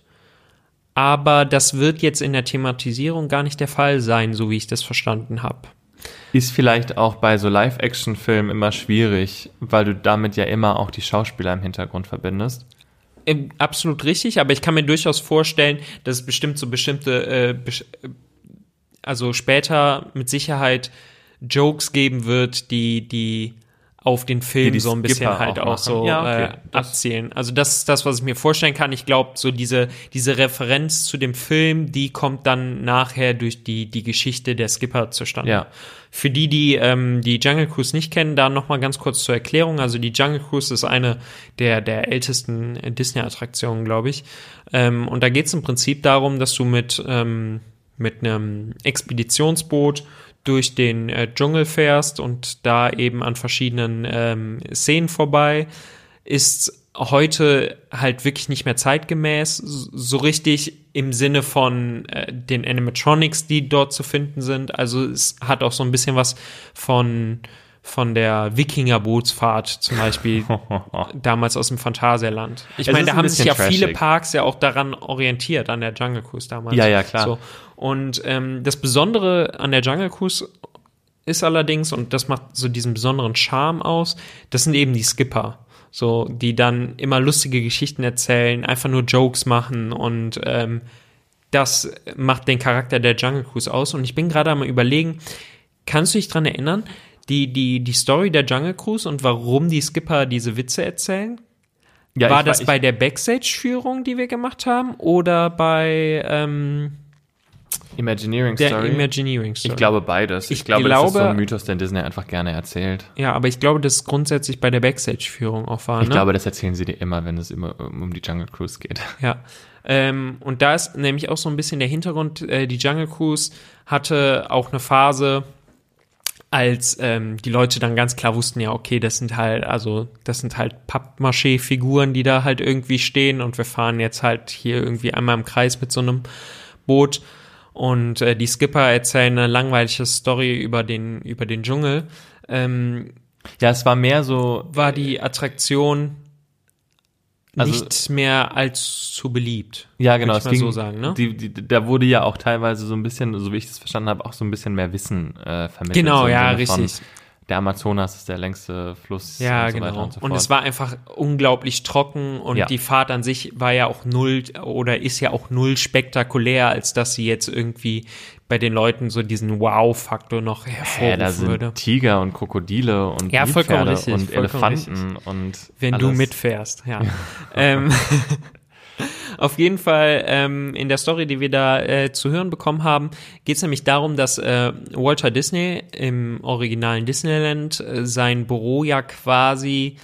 Aber das wird jetzt in der Thematisierung gar nicht der Fall sein, so wie ich das verstanden habe. Ist vielleicht auch bei so Live-Action-Filmen immer schwierig, weil du damit ja immer auch die Schauspieler im Hintergrund verbindest. Ähm, Absolut richtig, aber ich kann mir durchaus vorstellen, dass es bestimmt so bestimmte, äh, besch- also später mit Sicherheit Jokes geben wird, die, die auf den Film so ein bisschen Skipper halt auch auch, so Ja, okay. äh, abzielen. Also das ist das, was ich mir vorstellen kann. Ich glaube, so diese, diese Referenz zu dem Film, die kommt dann nachher durch die, die Geschichte der Skipper zustande. Ja. Für die, die ähm, die Jungle Cruise nicht kennen, da noch mal ganz kurz zur Erklärung. Also die Jungle Cruise ist eine der, der ältesten äh, Disney-Attraktionen, glaube ich. Ähm, und da geht es im Prinzip darum, dass du mit, ähm, mit einem Expeditionsboot durch den äh, Dschungel fährst und da eben an verschiedenen ähm, Szenen vorbei. Ist heute halt wirklich nicht mehr zeitgemäß, so richtig im Sinne von äh, den Animatronics, die dort zu finden sind. Also es hat auch so ein bisschen was von von der Wikinger-Bootsfahrt zum Beispiel damals aus dem Phantasialand. Ich Es meine, da haben sich ja viele trashig. Parks ja auch daran orientiert, an der Jungle Cruise damals. Ja, ja, klar. So. Und ähm, das Besondere an der Jungle Cruise ist allerdings, und das macht so diesen besonderen Charme aus, das sind eben die Skipper. So, die dann immer lustige Geschichten erzählen, einfach nur Jokes machen und ähm, das macht den Charakter der Jungle Cruise aus. Und ich bin gerade am überlegen, kannst du dich dran erinnern, die, die, die Story der Jungle Cruise und warum die Skipper diese Witze erzählen? Ja, war ich- das ich- bei der Backstage-Führung, die wir gemacht haben, oder bei ähm, Imagineering der Story? Imagineering Story? ich glaube beides. Ich, Ich glaube, das ist so glaube- ein Mythos, den Disney einfach gerne erzählt. Ja, aber ich glaube, dass es grundsätzlich bei der Backstage-Führung auch war. Ich ne? glaube, das erzählen sie dir immer, wenn es immer um um die Jungle Cruise geht. Ja. Ähm, und da ist nämlich auch so ein bisschen der Hintergrund, äh, die Jungle Cruise hatte auch eine Phase, als ähm, die Leute dann ganz klar wussten, ja, okay, das sind halt, also das sind halt Pappmaché-Figuren, die da halt irgendwie stehen und wir fahren jetzt halt hier irgendwie einmal im Kreis mit so einem Boot und äh, die Skipper erzählen eine langweilige Story über den, über den Dschungel. Ähm, Ja, es war mehr so, war die Attraktion Also- nicht mehr als zu beliebt. ja genau, es ging, so sagen, ne? die, die, da wurde ja auch teilweise so ein bisschen, so wie ich das verstanden habe, auch so ein bisschen mehr Wissen äh, vermittelt. Genau, ja, richtig. Der Amazonas ist der längste Fluss Ja, und so genau. und so und es war einfach unglaublich trocken und Ja. die Fahrt an sich war ja auch null oder ist ja auch null spektakulär, als dass sie jetzt irgendwie bei den Leuten so diesen Wow-Faktor noch hervorrufen da sind würde. Tiger und Krokodile und Ja, vollkommen Nilpferde richtig, und vollkommen Elefanten und Wenn du alles. mitfährst, ja. ähm, auf jeden Fall ähm, in der Story, die wir da äh, zu hören bekommen haben, geht es nämlich darum, dass äh, Walter Disney im originalen Disneyland äh, sein Büro ja quasi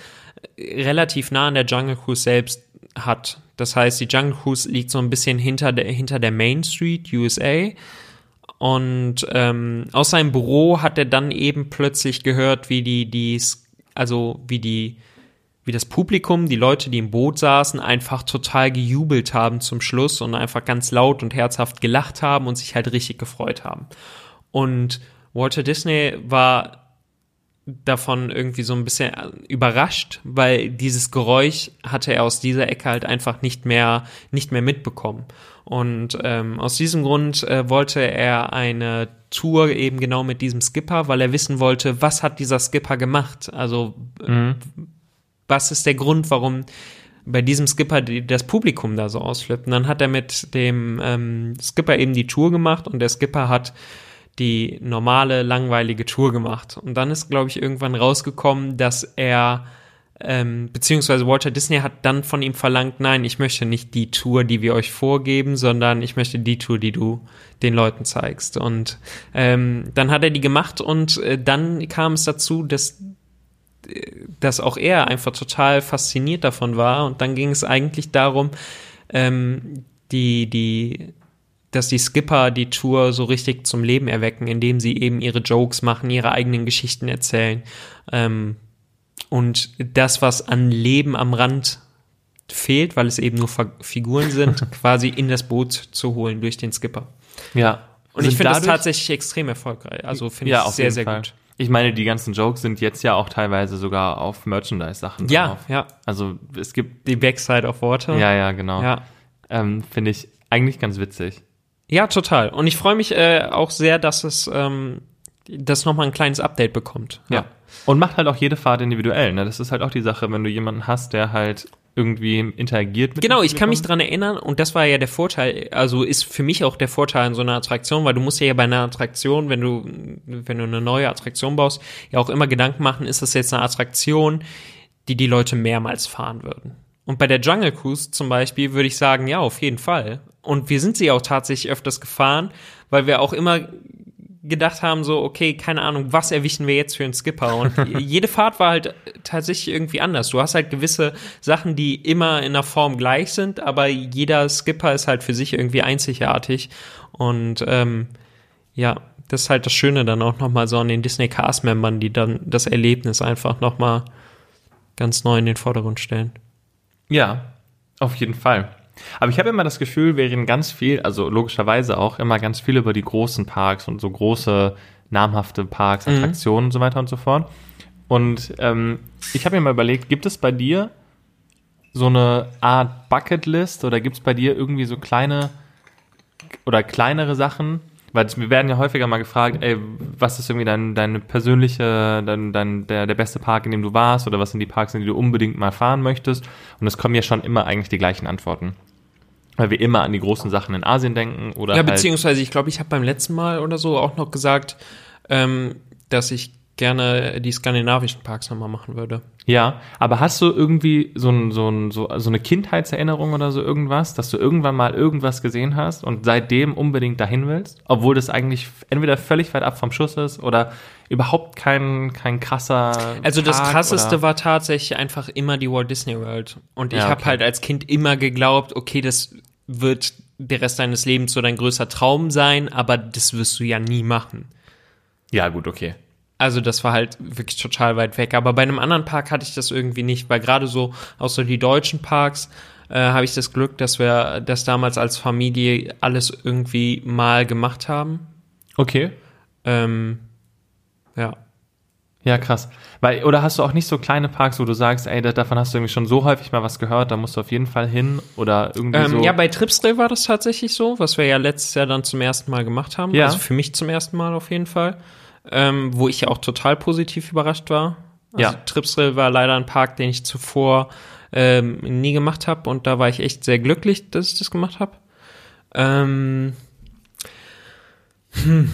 äh, relativ nah an der Jungle Cruise selbst hat. Das heißt, die Jungle Cruise liegt so ein bisschen hinter der, hinter der Main Street, USA. Und ähm, aus seinem Büro hat er dann eben plötzlich gehört, wie die, die, also wie die, wie das Publikum, die Leute, die im Boot saßen, einfach total gejubelt haben zum Schluss und einfach ganz laut und herzhaft gelacht haben und sich halt richtig gefreut haben. Und Walter Disney war davon irgendwie so ein bisschen überrascht, weil dieses Geräusch hatte er aus dieser Ecke halt einfach nicht mehr, nicht mehr mitbekommen. Und ähm, aus diesem Grund äh, wollte er eine Tour eben genau mit diesem Skipper, weil er wissen wollte, was hat dieser Skipper gemacht? Also äh, was ist der Grund, warum bei diesem Skipper das Publikum da so ausflippt? Und dann hat er mit dem ähm, Skipper eben die Tour gemacht und der Skipper hat die normale, langweilige Tour gemacht. Und dann ist, glaube ich, irgendwann rausgekommen, dass er, ähm, beziehungsweise Walter Disney hat dann von ihm verlangt, nein, ich möchte nicht die Tour, die wir euch vorgeben, sondern ich möchte die Tour, die du den Leuten zeigst. Und ähm, dann hat er die gemacht und äh, dann kam es dazu, dass dass auch er einfach total fasziniert davon war. Und dann ging es eigentlich darum, ähm, die, die, dass die Skipper die Tour so richtig zum Leben erwecken, indem sie eben ihre Jokes machen, ihre eigenen Geschichten erzählen. Ähm, und das, was an Leben am Rand fehlt, weil es eben nur Figuren sind, quasi in das Boot zu holen durch den Skipper. Ja. Und ich finde das tatsächlich extrem erfolgreich. Also finde ja, ich sehr, sehr Fall. gut. Ich meine, die ganzen Jokes sind jetzt ja auch teilweise sogar auf Merchandise-Sachen Ja, drauf. ja. Also es gibt, Die Backside of Water. ja, ja, genau. ja. Ähm, Finde ich eigentlich ganz witzig. Ja, total. Und ich freue mich äh, auch sehr, dass es ähm, das nochmal ein kleines Update bekommt. Ja. Und macht halt auch jede Fahrt individuell. Ne? Das ist halt auch die Sache, wenn du jemanden hast, der halt irgendwie interagiert mit Genau, ich kann mich dran erinnern und das war ja der Vorteil, also ist für mich auch der Vorteil in so einer Attraktion, weil du musst ja bei einer Attraktion, wenn du, wenn du eine neue Attraktion baust, ja auch immer Gedanken machen, ist das jetzt eine Attraktion, die die Leute mehrmals fahren würden. Und bei der Jungle Cruise zum Beispiel würde ich sagen, ja, auf jeden Fall. Und wir sind sie auch tatsächlich öfters gefahren, weil wir auch immer gedacht haben, so, okay, keine Ahnung, was erwischen wir jetzt für einen Skipper? Und jede Fahrt war halt tatsächlich irgendwie anders. Du hast halt gewisse Sachen, die immer in der Form gleich sind, aber jeder Skipper ist halt für sich irgendwie einzigartig. Und ähm, ja, das ist halt das Schöne dann auch nochmal so an den Disney Cast-Membern, die dann das Erlebnis einfach nochmal ganz neu in den Vordergrund stellen. Ja, auf jeden Fall. Aber ich habe immer das Gefühl, wir reden ganz viel, also logischerweise auch immer ganz viel über die großen Parks und so große, namhafte Parks, Mhm. Attraktionen und so weiter und so fort. Und ähm, ich habe mir mal überlegt, gibt es bei dir so eine Art Bucketlist oder gibt es bei dir irgendwie so kleine oder kleinere Sachen? Weil wir werden ja häufiger mal gefragt, ey, was ist irgendwie dein, deine persönliche, dein, dein, der, der beste Park, in dem du warst oder was sind die Parks, in die du unbedingt mal fahren möchtest? Und es kommen ja schon immer eigentlich die gleichen Antworten. Weil wir immer an die großen Sachen in Asien denken oder Ja, halt, beziehungsweise ich glaube, ich habe beim letzten Mal oder so auch noch gesagt, ähm, dass ich gerne die skandinavischen Parks nochmal machen würde. ja, aber hast du irgendwie so, ein, so, ein, so, so eine Kindheitserinnerung oder so irgendwas, dass du irgendwann mal irgendwas gesehen hast und seitdem unbedingt dahin willst, obwohl das eigentlich entweder völlig weit ab vom Schuss ist oder überhaupt kein, kein krasser Also das Park krasseste oder? war tatsächlich einfach immer die Walt Disney World. Und ich Ja, habe okay. halt als Kind immer geglaubt, okay, das wird der Rest deines Lebens so dein größter Traum sein, aber das wirst du ja nie machen. Ja, gut, okay. Also das war halt wirklich total weit weg. Aber bei einem anderen Park hatte ich das irgendwie nicht, weil gerade so so die deutschen Parks äh, habe ich das Glück, dass wir das damals als Familie alles irgendwie mal gemacht haben. Okay. Ähm, ja. Ja, krass. Weil, oder hast du auch nicht so kleine Parks, wo du sagst, ey, da- davon hast du irgendwie schon so häufig mal was gehört, da musst du auf jeden Fall hin oder irgendwie Ähm, so. Ja, bei Tripsdrill war das tatsächlich so, was wir ja letztes Jahr dann zum ersten Mal gemacht haben. Ja. Also für mich zum ersten Mal auf jeden Fall. Ähm, wo ich ja auch total positiv überrascht war. Also Ja. Tripsdrill war leider ein Park, den ich zuvor ähm, nie gemacht habe und da war ich echt sehr glücklich, dass ich das gemacht habe. Ähm, hm.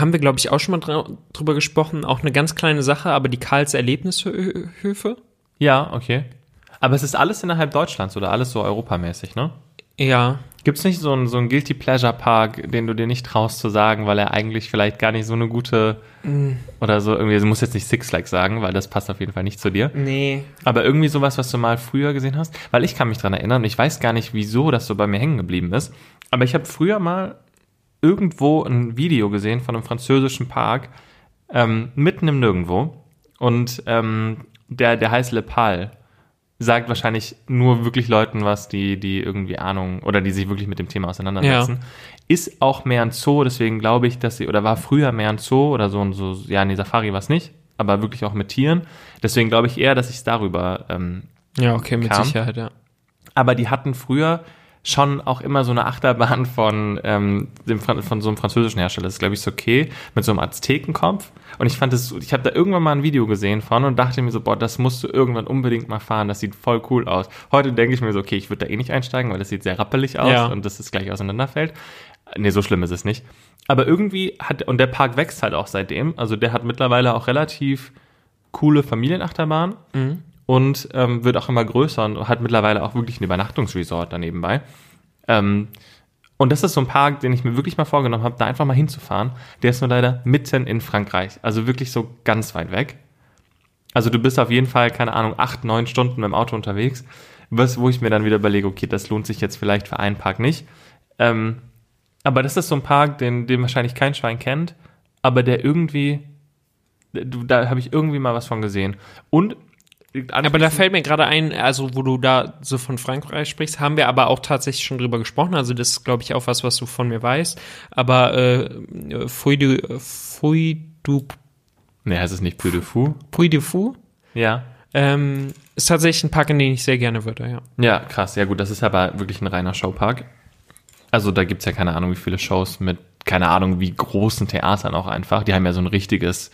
Haben wir, glaube ich, auch schon mal drüber gesprochen. Auch eine ganz kleine Sache, aber die Karls Erlebnishöfe. ja, okay. Aber es ist alles innerhalb Deutschlands oder alles so europamäßig, ne? Ja, Gibt es nicht so einen, so einen Guilty Pleasure Park, den du dir nicht traust zu sagen, weil er eigentlich vielleicht gar nicht so eine gute oder so irgendwie, du musst jetzt nicht Six Flags sagen, weil das passt auf jeden Fall nicht zu dir. nee. Aber irgendwie sowas, was du mal früher gesehen hast, weil ich kann mich dran erinnern, und ich weiß gar nicht, wieso das so bei mir hängen geblieben ist, aber ich habe früher mal irgendwo ein Video gesehen von einem französischen Park, ähm, mitten im Nirgendwo und ähm, der, der heißt Le Pal sagt wahrscheinlich nur wirklich Leuten was, die, die irgendwie Ahnung oder die sich wirklich mit dem Thema auseinandersetzen. Ist auch mehr ein Zoo, deswegen glaube ich, dass sie, oder war früher mehr ein Zoo oder so, und so ja, nee, Safari war es nicht, aber wirklich auch mit Tieren. Deswegen glaube ich eher, dass ich es darüber ähm, Ja, okay, mit kam. Sicherheit, ja. aber die hatten früher schon auch immer so eine Achterbahn von, ähm, dem, von so einem französischen Hersteller. Das ist, glaube ich, so okay, mit so einem Aztekenkopf. Und ich fand das, ich habe da irgendwann mal ein Video gesehen von und dachte mir so, boah, das musst du irgendwann unbedingt mal fahren. Das sieht voll cool aus. Heute denke ich mir so, okay, ich würde da eh nicht einsteigen, weil das sieht sehr rappelig aus Ja. und dass es gleich auseinanderfällt. Nee, so schlimm ist es nicht. Aber irgendwie hat, und der Park wächst halt auch seitdem. Also der hat mittlerweile auch relativ coole Familienachterbahnen und ähm, wird auch immer größer und hat mittlerweile auch wirklich ein Übernachtungsresort daneben bei. Ähm, und das ist so ein Park, den ich mir wirklich mal vorgenommen habe, da einfach mal hinzufahren. Der ist nur leider mitten in Frankreich, also wirklich so ganz weit weg. Also du bist auf jeden Fall, keine Ahnung, acht, neun Stunden mit dem Auto unterwegs, was, wo ich mir dann wieder überlege, okay, das lohnt sich jetzt vielleicht für einen Park nicht. Ähm, aber das ist so ein Park, den, den wahrscheinlich kein Schwein kennt, aber der irgendwie, da habe ich irgendwie mal was von gesehen. Und Aber da fällt mir gerade ein, also wo du da so von Frankreich sprichst, haben wir aber auch tatsächlich schon drüber gesprochen. Also das ist, glaube ich, auch was, was du von mir weißt. Aber äh, Fouille du, Fouille du, Nee, heißt es nicht Puy de Fou? Puy de Fou Ja. ähm, ist tatsächlich ein Park, in den ich sehr gerne würde, ja. Ja, krass. Ja gut, das ist aber wirklich ein reiner Showpark. Also da gibt's ja keine Ahnung, wie viele Shows mit, keine Ahnung, wie großen Theatern auch einfach. Die haben ja so ein richtiges,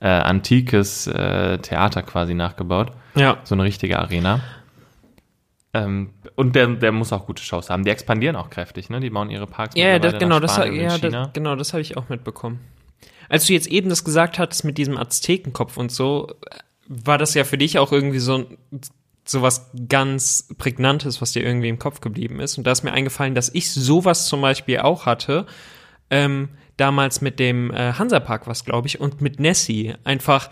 äh, antikes äh, Theater quasi nachgebaut. Ja. So eine richtige Arena. Ähm, und der, der muss auch gute Shows haben. Die expandieren auch kräftig, ne? Die bauen ihre Parks Ja, das, genau, das, ja, das, genau, das habe ich auch mitbekommen. Als du jetzt eben das gesagt hattest mit diesem Aztekenkopf und so, war das ja für dich auch irgendwie so, so was ganz Prägnantes, was dir irgendwie im Kopf geblieben ist. Und da ist mir eingefallen, dass ich sowas zum Beispiel auch hatte, ähm, damals mit dem äh, Hansapark was, glaube ich, und mit Nessie. Einfach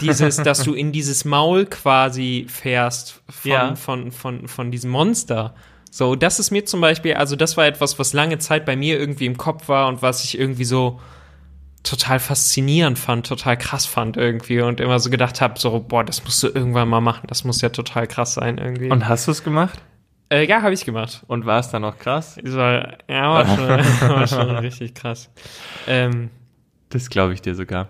dieses, dass du in dieses Maul quasi fährst von, Ja. von, von, von diesem Monster. So, das ist mir zum Beispiel, also das war etwas, was lange Zeit bei mir irgendwie im Kopf war und was ich irgendwie so total faszinierend fand, total krass fand irgendwie und immer so gedacht habe, so, boah, das musst du irgendwann mal machen, das muss ja total krass sein irgendwie. Und hast du es gemacht? Äh, ja, habe ich gemacht. Und war es dann noch krass? Das war, ja, war schon, war schon richtig krass. Ähm, Das glaube ich dir sogar.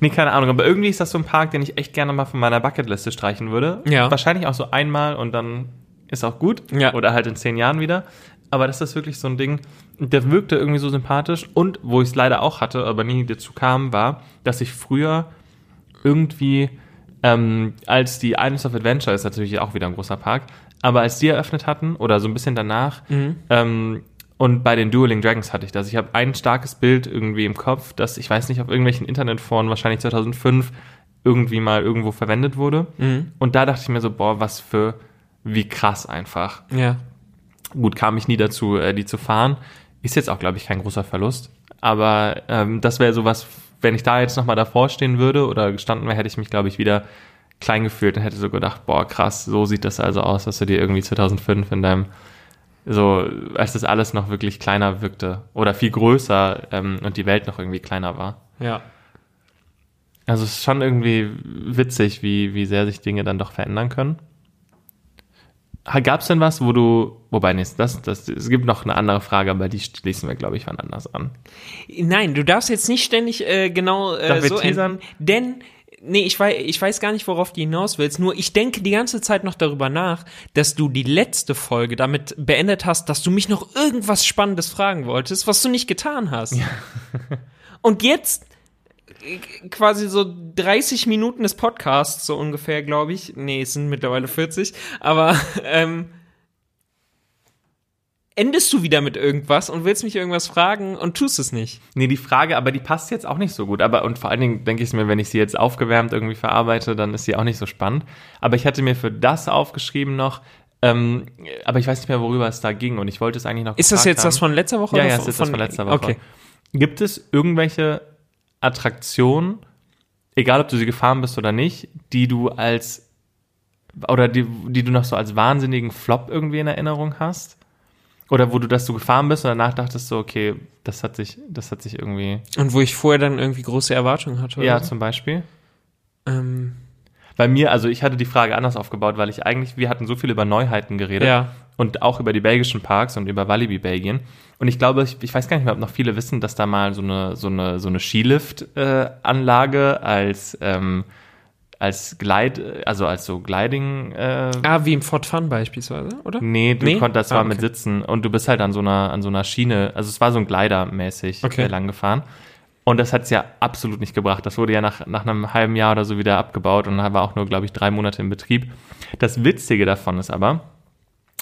Nee, keine Ahnung, aber irgendwie ist das so ein Park, den ich echt gerne mal von meiner Bucketliste streichen würde. Ja. Wahrscheinlich auch so einmal und dann ist auch gut. Ja. Oder halt in zehn Jahren wieder. Aber das ist wirklich so ein Ding, der wirkte irgendwie so sympathisch. Und wo ich es leider auch hatte, aber nie dazu kam, war, dass ich früher irgendwie, ähm, als die Islands of Adventure ist natürlich auch wieder ein großer Park, aber als die eröffnet hatten oder so ein bisschen danach, Mhm. ähm, und bei den Dueling Dragons hatte ich das. Ich habe ein starkes Bild irgendwie im Kopf, das ich weiß nicht auf irgendwelchen Internetforen wahrscheinlich 2005 irgendwie mal irgendwo verwendet wurde. Mhm. Und da dachte ich mir so, boah, was für wie krass einfach. Ja. Gut, kam ich nie dazu, äh, die zu fahren. Ist jetzt auch, glaube ich, kein großer Verlust. Aber ähm, das wäre sowas, wenn ich da jetzt nochmal davor stehen würde oder gestanden wäre, hätte ich mich, glaube ich, wieder klein gefühlt und hätte so gedacht, boah, krass, so sieht das also aus, dass du dir irgendwie 2005 in deinem, so, als das alles noch wirklich kleiner wirkte oder viel größer ähm, und die Welt noch irgendwie kleiner war. Ja. Also es ist schon irgendwie witzig, wie, wie sehr sich Dinge dann doch verändern können. Gab es denn was, wo du, wobei, nee, das, das, es gibt noch eine andere Frage, aber die schließen wir, glaube ich, wann anders an. Nein, du darfst jetzt nicht ständig äh, genau äh, Darf wir so teasern? enden, denn nee, ich weiß, ich weiß gar nicht, worauf du hinaus willst. Nur ich denke die ganze Zeit noch darüber nach, dass du die letzte Folge damit beendet hast, dass du mich noch irgendwas Spannendes fragen wolltest, was du nicht getan hast. Und jetzt äh, quasi so 30 Minuten des Podcasts, so ungefähr, glaube ich. Nee, es sind mittlerweile 40, aber ähm, endest du wieder mit irgendwas und willst mich irgendwas fragen und tust es nicht. Nee, die Frage, aber die passt jetzt auch nicht so gut. Aber und vor allen Dingen denke ich mir, wenn ich sie jetzt aufgewärmt irgendwie verarbeite, dann ist sie auch nicht so spannend. Aber ich hatte mir für das aufgeschrieben noch, ähm, aber ich weiß nicht mehr, worüber es da ging und ich wollte es eigentlich noch. Ist das jetzt das haben. von letzter Woche? Ja, ja, von, es ist das von letzter Woche. Okay. Gibt es irgendwelche Attraktionen, egal ob du sie gefahren bist oder nicht, die du als oder die, die du noch so als wahnsinnigen Flop irgendwie in Erinnerung hast? Oder wo du das so gefahren bist und danach dachtest so, okay, das hat sich, das hat sich irgendwie. Und wo ich vorher dann irgendwie große Erwartungen hatte. oder Ja, zum Beispiel. ähm, Bei mir, also ich hatte die Frage anders aufgebaut, weil ich eigentlich, wir hatten so viel über Neuheiten geredet ja. und auch über die belgischen Parks und über Walibi Belgien. Und ich glaube, ich, ich weiß gar nicht mehr, ob noch viele wissen, dass da mal so eine, so eine, so eine Skilift-Anlage als, ähm, als Glide, also als so Gliding, äh, Ah, wie im Fort Fun beispielsweise, oder? Nee, du Nee? konntest, das Ah, war mit okay. Sitzen und du bist halt an so einer, an so einer Schiene, also es war so ein Glider mäßig Okay. lang gefahren. Und das hat es ja absolut nicht gebracht. Das wurde ja nach, nach einem halben Jahr oder so wieder abgebaut und war auch nur, glaube ich, drei Monate in Betrieb. Das Witzige davon ist aber,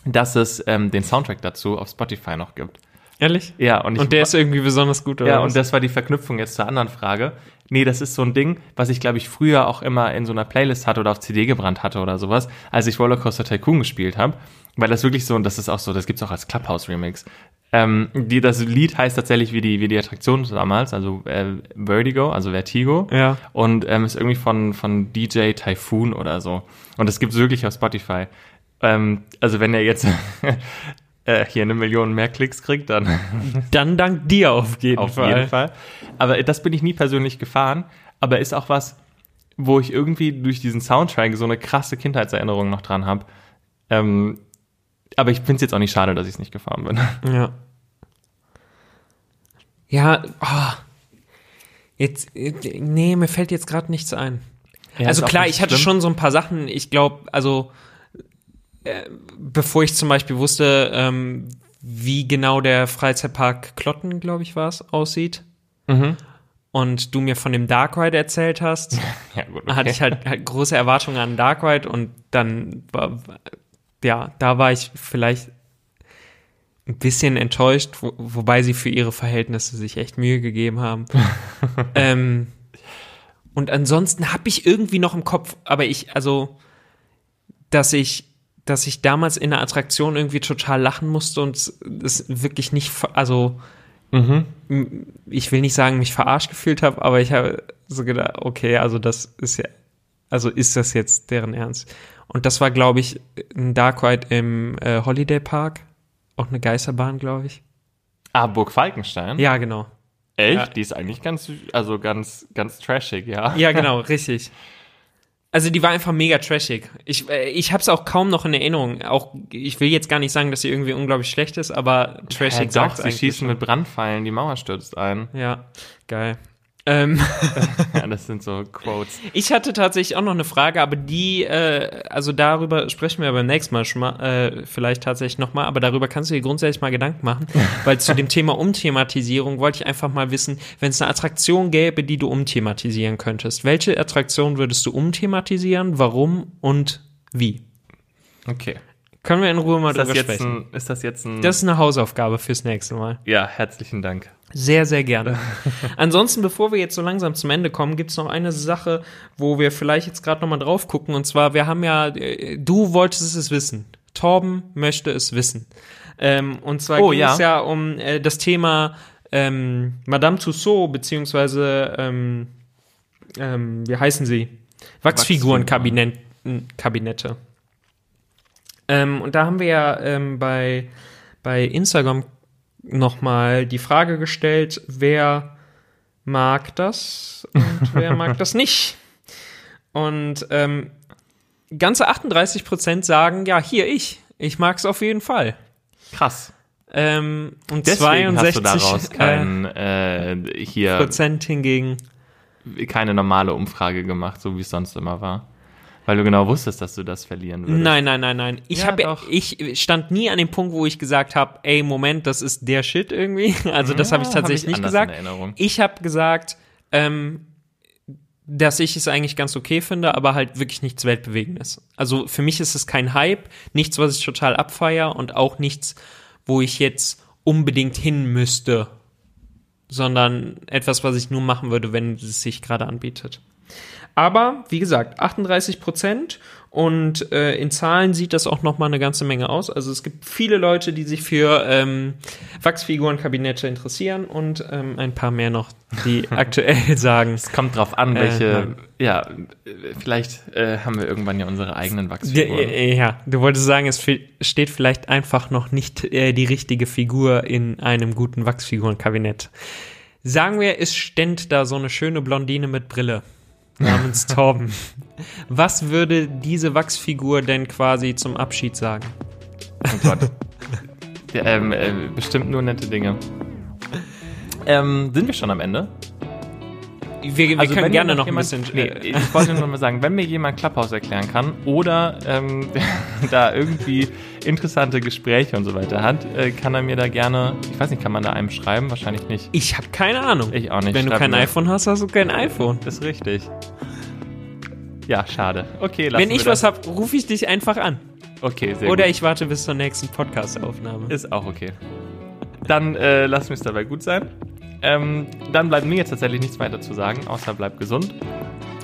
dass es ähm, den Soundtrack dazu auf Spotify noch gibt. Ehrlich? Ja, und ich Und der ist irgendwie besonders gut, oder? ja, was? und das war die Verknüpfung jetzt zur anderen Frage. Nee, das ist so ein Ding, was ich, glaube ich, früher auch immer in so einer Playlist hatte oder auf CD gebrannt hatte oder sowas, als ich Rollercoaster Tycoon gespielt habe. Weil das wirklich so, und das ist auch so, das gibt's auch als Clubhouse-Remix. Ähm, die, das Lied heißt tatsächlich wie die, wie die Attraktion damals, also äh, Vertigo, also Vertigo. Ja. Und ähm, ist irgendwie von, von DJ Typhoon oder so. Und das gibt's wirklich auf Spotify. Ähm, also wenn er jetzt äh, hier eine Million mehr Klicks kriegt, dann Dann dank dir auf jeden auf Fall. jeden Fall. Aber das bin ich nie persönlich gefahren. Aber ist auch was, wo ich irgendwie durch diesen Soundtrack so eine krasse Kindheitserinnerung noch dran habe. Ähm, aber ich finde es jetzt auch nicht schade, dass ich es nicht gefahren bin. Ja. Ja, oh. Jetzt, nee, mir fällt jetzt gerade nichts ein. also klar, ich hatte schon so ein paar Sachen, ich glaube, also äh, bevor ich zum Beispiel wusste, ähm, wie genau der Freizeitpark Klotten, glaube ich, war es, aussieht. Mhm. Und du mir von dem Dark Ride erzählt hast, Ja, gut, okay. hatte ich halt, halt große Erwartungen an Dark Ride und dann war, ja, da war ich vielleicht ein bisschen enttäuscht, wo, wobei sie für ihre Verhältnisse sich echt Mühe gegeben haben. ähm, und ansonsten habe ich irgendwie noch im Kopf, aber ich, also, dass ich, dass ich damals in der Attraktion irgendwie total lachen musste und es wirklich nicht, also, Mhm. ich will nicht sagen, mich verarscht gefühlt habe, aber ich habe so gedacht, okay, also das ist ja, also ist das jetzt deren Ernst? Und das war, glaube ich, ein Dark Ride im äh, Holiday Park, auch eine Geisterbahn, glaube ich. Ah, Burg Falkenstein? Ja, genau. Echt? Ja. Die ist eigentlich ganz, also ganz, ganz trashig, ja. Ja, genau, richtig. Also die war einfach mega trashig. Ich, äh, ich habe es auch kaum noch in Erinnerung. Auch ich will jetzt gar nicht sagen, dass sie irgendwie unglaublich schlecht ist, aber trashig Ja, sagt doch, sie schießen mit Brandpfeilen, die Mauer stürzt ein. Ja, geil. Ähm, Ja, das sind so Quotes. Ich hatte tatsächlich auch noch eine Frage, aber die, äh, also darüber sprechen wir beim nächsten Mal schon mal, äh, vielleicht tatsächlich nochmal, aber darüber kannst du dir grundsätzlich mal Gedanken machen, weil zu dem Thema Umthematisierung wollte ich einfach mal wissen, wenn es eine Attraktion gäbe, die du umthematisieren könntest, welche Attraktion würdest du umthematisieren, warum und wie? Okay. Können wir in Ruhe mal Ist drüber sprechen. ein, ist das jetzt ein. Das ist eine Hausaufgabe fürs nächste Mal. ja, herzlichen Dank. Sehr, sehr gerne. Ansonsten, bevor wir jetzt so langsam zum Ende kommen, gibt's noch eine Sache, wo wir vielleicht jetzt gerade nochmal drauf gucken. Und zwar, wir haben ja, äh, du wolltest es wissen. Torben möchte es wissen. Ähm, und zwar Oh, ging ja. es ja um äh, das Thema ähm, Madame Tussauds, beziehungsweise, ähm, ähm, wie heißen sie? Wachsfigurenkabinette. Ähm, und da haben wir ja ähm, bei, bei Instagram nochmal die Frage gestellt, wer mag das und wer mag das nicht. Und ähm, ganze 38 Prozent sagen, ja, hier ich. Ich mag es auf jeden Fall. Krass. Ähm, und Deswegen 62 hast du daraus äh, kein, äh, hier Prozent hingegen. keine normale Umfrage gemacht, so wie es sonst immer war. Weil du genau wusstest, dass du das verlieren würdest. Nein, nein, nein, nein. Ich Ja, habe doch. ich stand nie an dem Punkt, wo ich gesagt habe, ey, Moment, das ist der Shit irgendwie. Also das habe ich Ja, tatsächlich hab ich nicht gesagt. Ich habe gesagt, ähm, dass ich es eigentlich ganz okay finde, aber halt wirklich nichts Weltbewegendes. Also für mich ist es kein Hype, nichts, was ich total abfeier und auch nichts, wo ich jetzt unbedingt hin müsste, sondern etwas, was ich nur machen würde, wenn es sich gerade anbietet. Aber wie gesagt, 38 Prozent und äh, in Zahlen sieht das auch noch mal eine ganze Menge aus. Also es gibt viele Leute, die sich für ähm, Wachsfigurenkabinette interessieren und ähm, ein paar mehr noch, die aktuell sagen, Es kommt drauf an, Äh, welche. nein. ja, äh, vielleicht äh, haben wir irgendwann ja unsere eigenen Wachsfiguren. äh, ja, du wolltest sagen, es steht vielleicht einfach noch nicht äh, die richtige Figur in einem guten Wachsfigurenkabinett. Sagen wir, es ständ da so eine schöne Blondine mit Brille namens Torben. Was würde diese Wachsfigur denn quasi zum Abschied sagen? Oh Gott. ähm, äh, bestimmt nur nette Dinge. Ähm, sind wir schon am Ende? Wir, wir Also können gerne noch ein jemand, bisschen. Nee, ich wollte nur mal sagen, wenn mir jemand Clubhouse erklären kann oder ähm, da irgendwie interessante Gespräche und so weiter hat, äh, kann er mir da gerne, ich weiß nicht, kann man da einem schreiben? Wahrscheinlich nicht. ich habe keine Ahnung. Ich auch nicht. Wenn du kein mir. iPhone hast, hast du kein iPhone. Das ist richtig. Ja, schade. Okay, lassen Wenn ich wir was das. habe, rufe ich dich einfach an. Okay, sehr Oder gut. ich warte bis zur nächsten Podcast-Aufnahme. Ist auch okay. Dann äh, wir es dabei gut sein. Ähm, dann bleibt mir jetzt tatsächlich nichts weiter zu sagen, außer bleib gesund.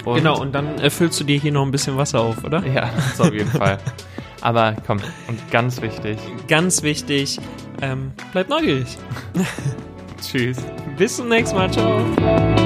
Und Genau, und dann äh, füllst du dir hier noch ein bisschen Wasser auf, oder? Ja, das auf jeden Fall. Aber komm, und ganz wichtig, Ganz wichtig, ähm, bleib neugierig. tschüss. Bis zum nächsten Mal. Ciao.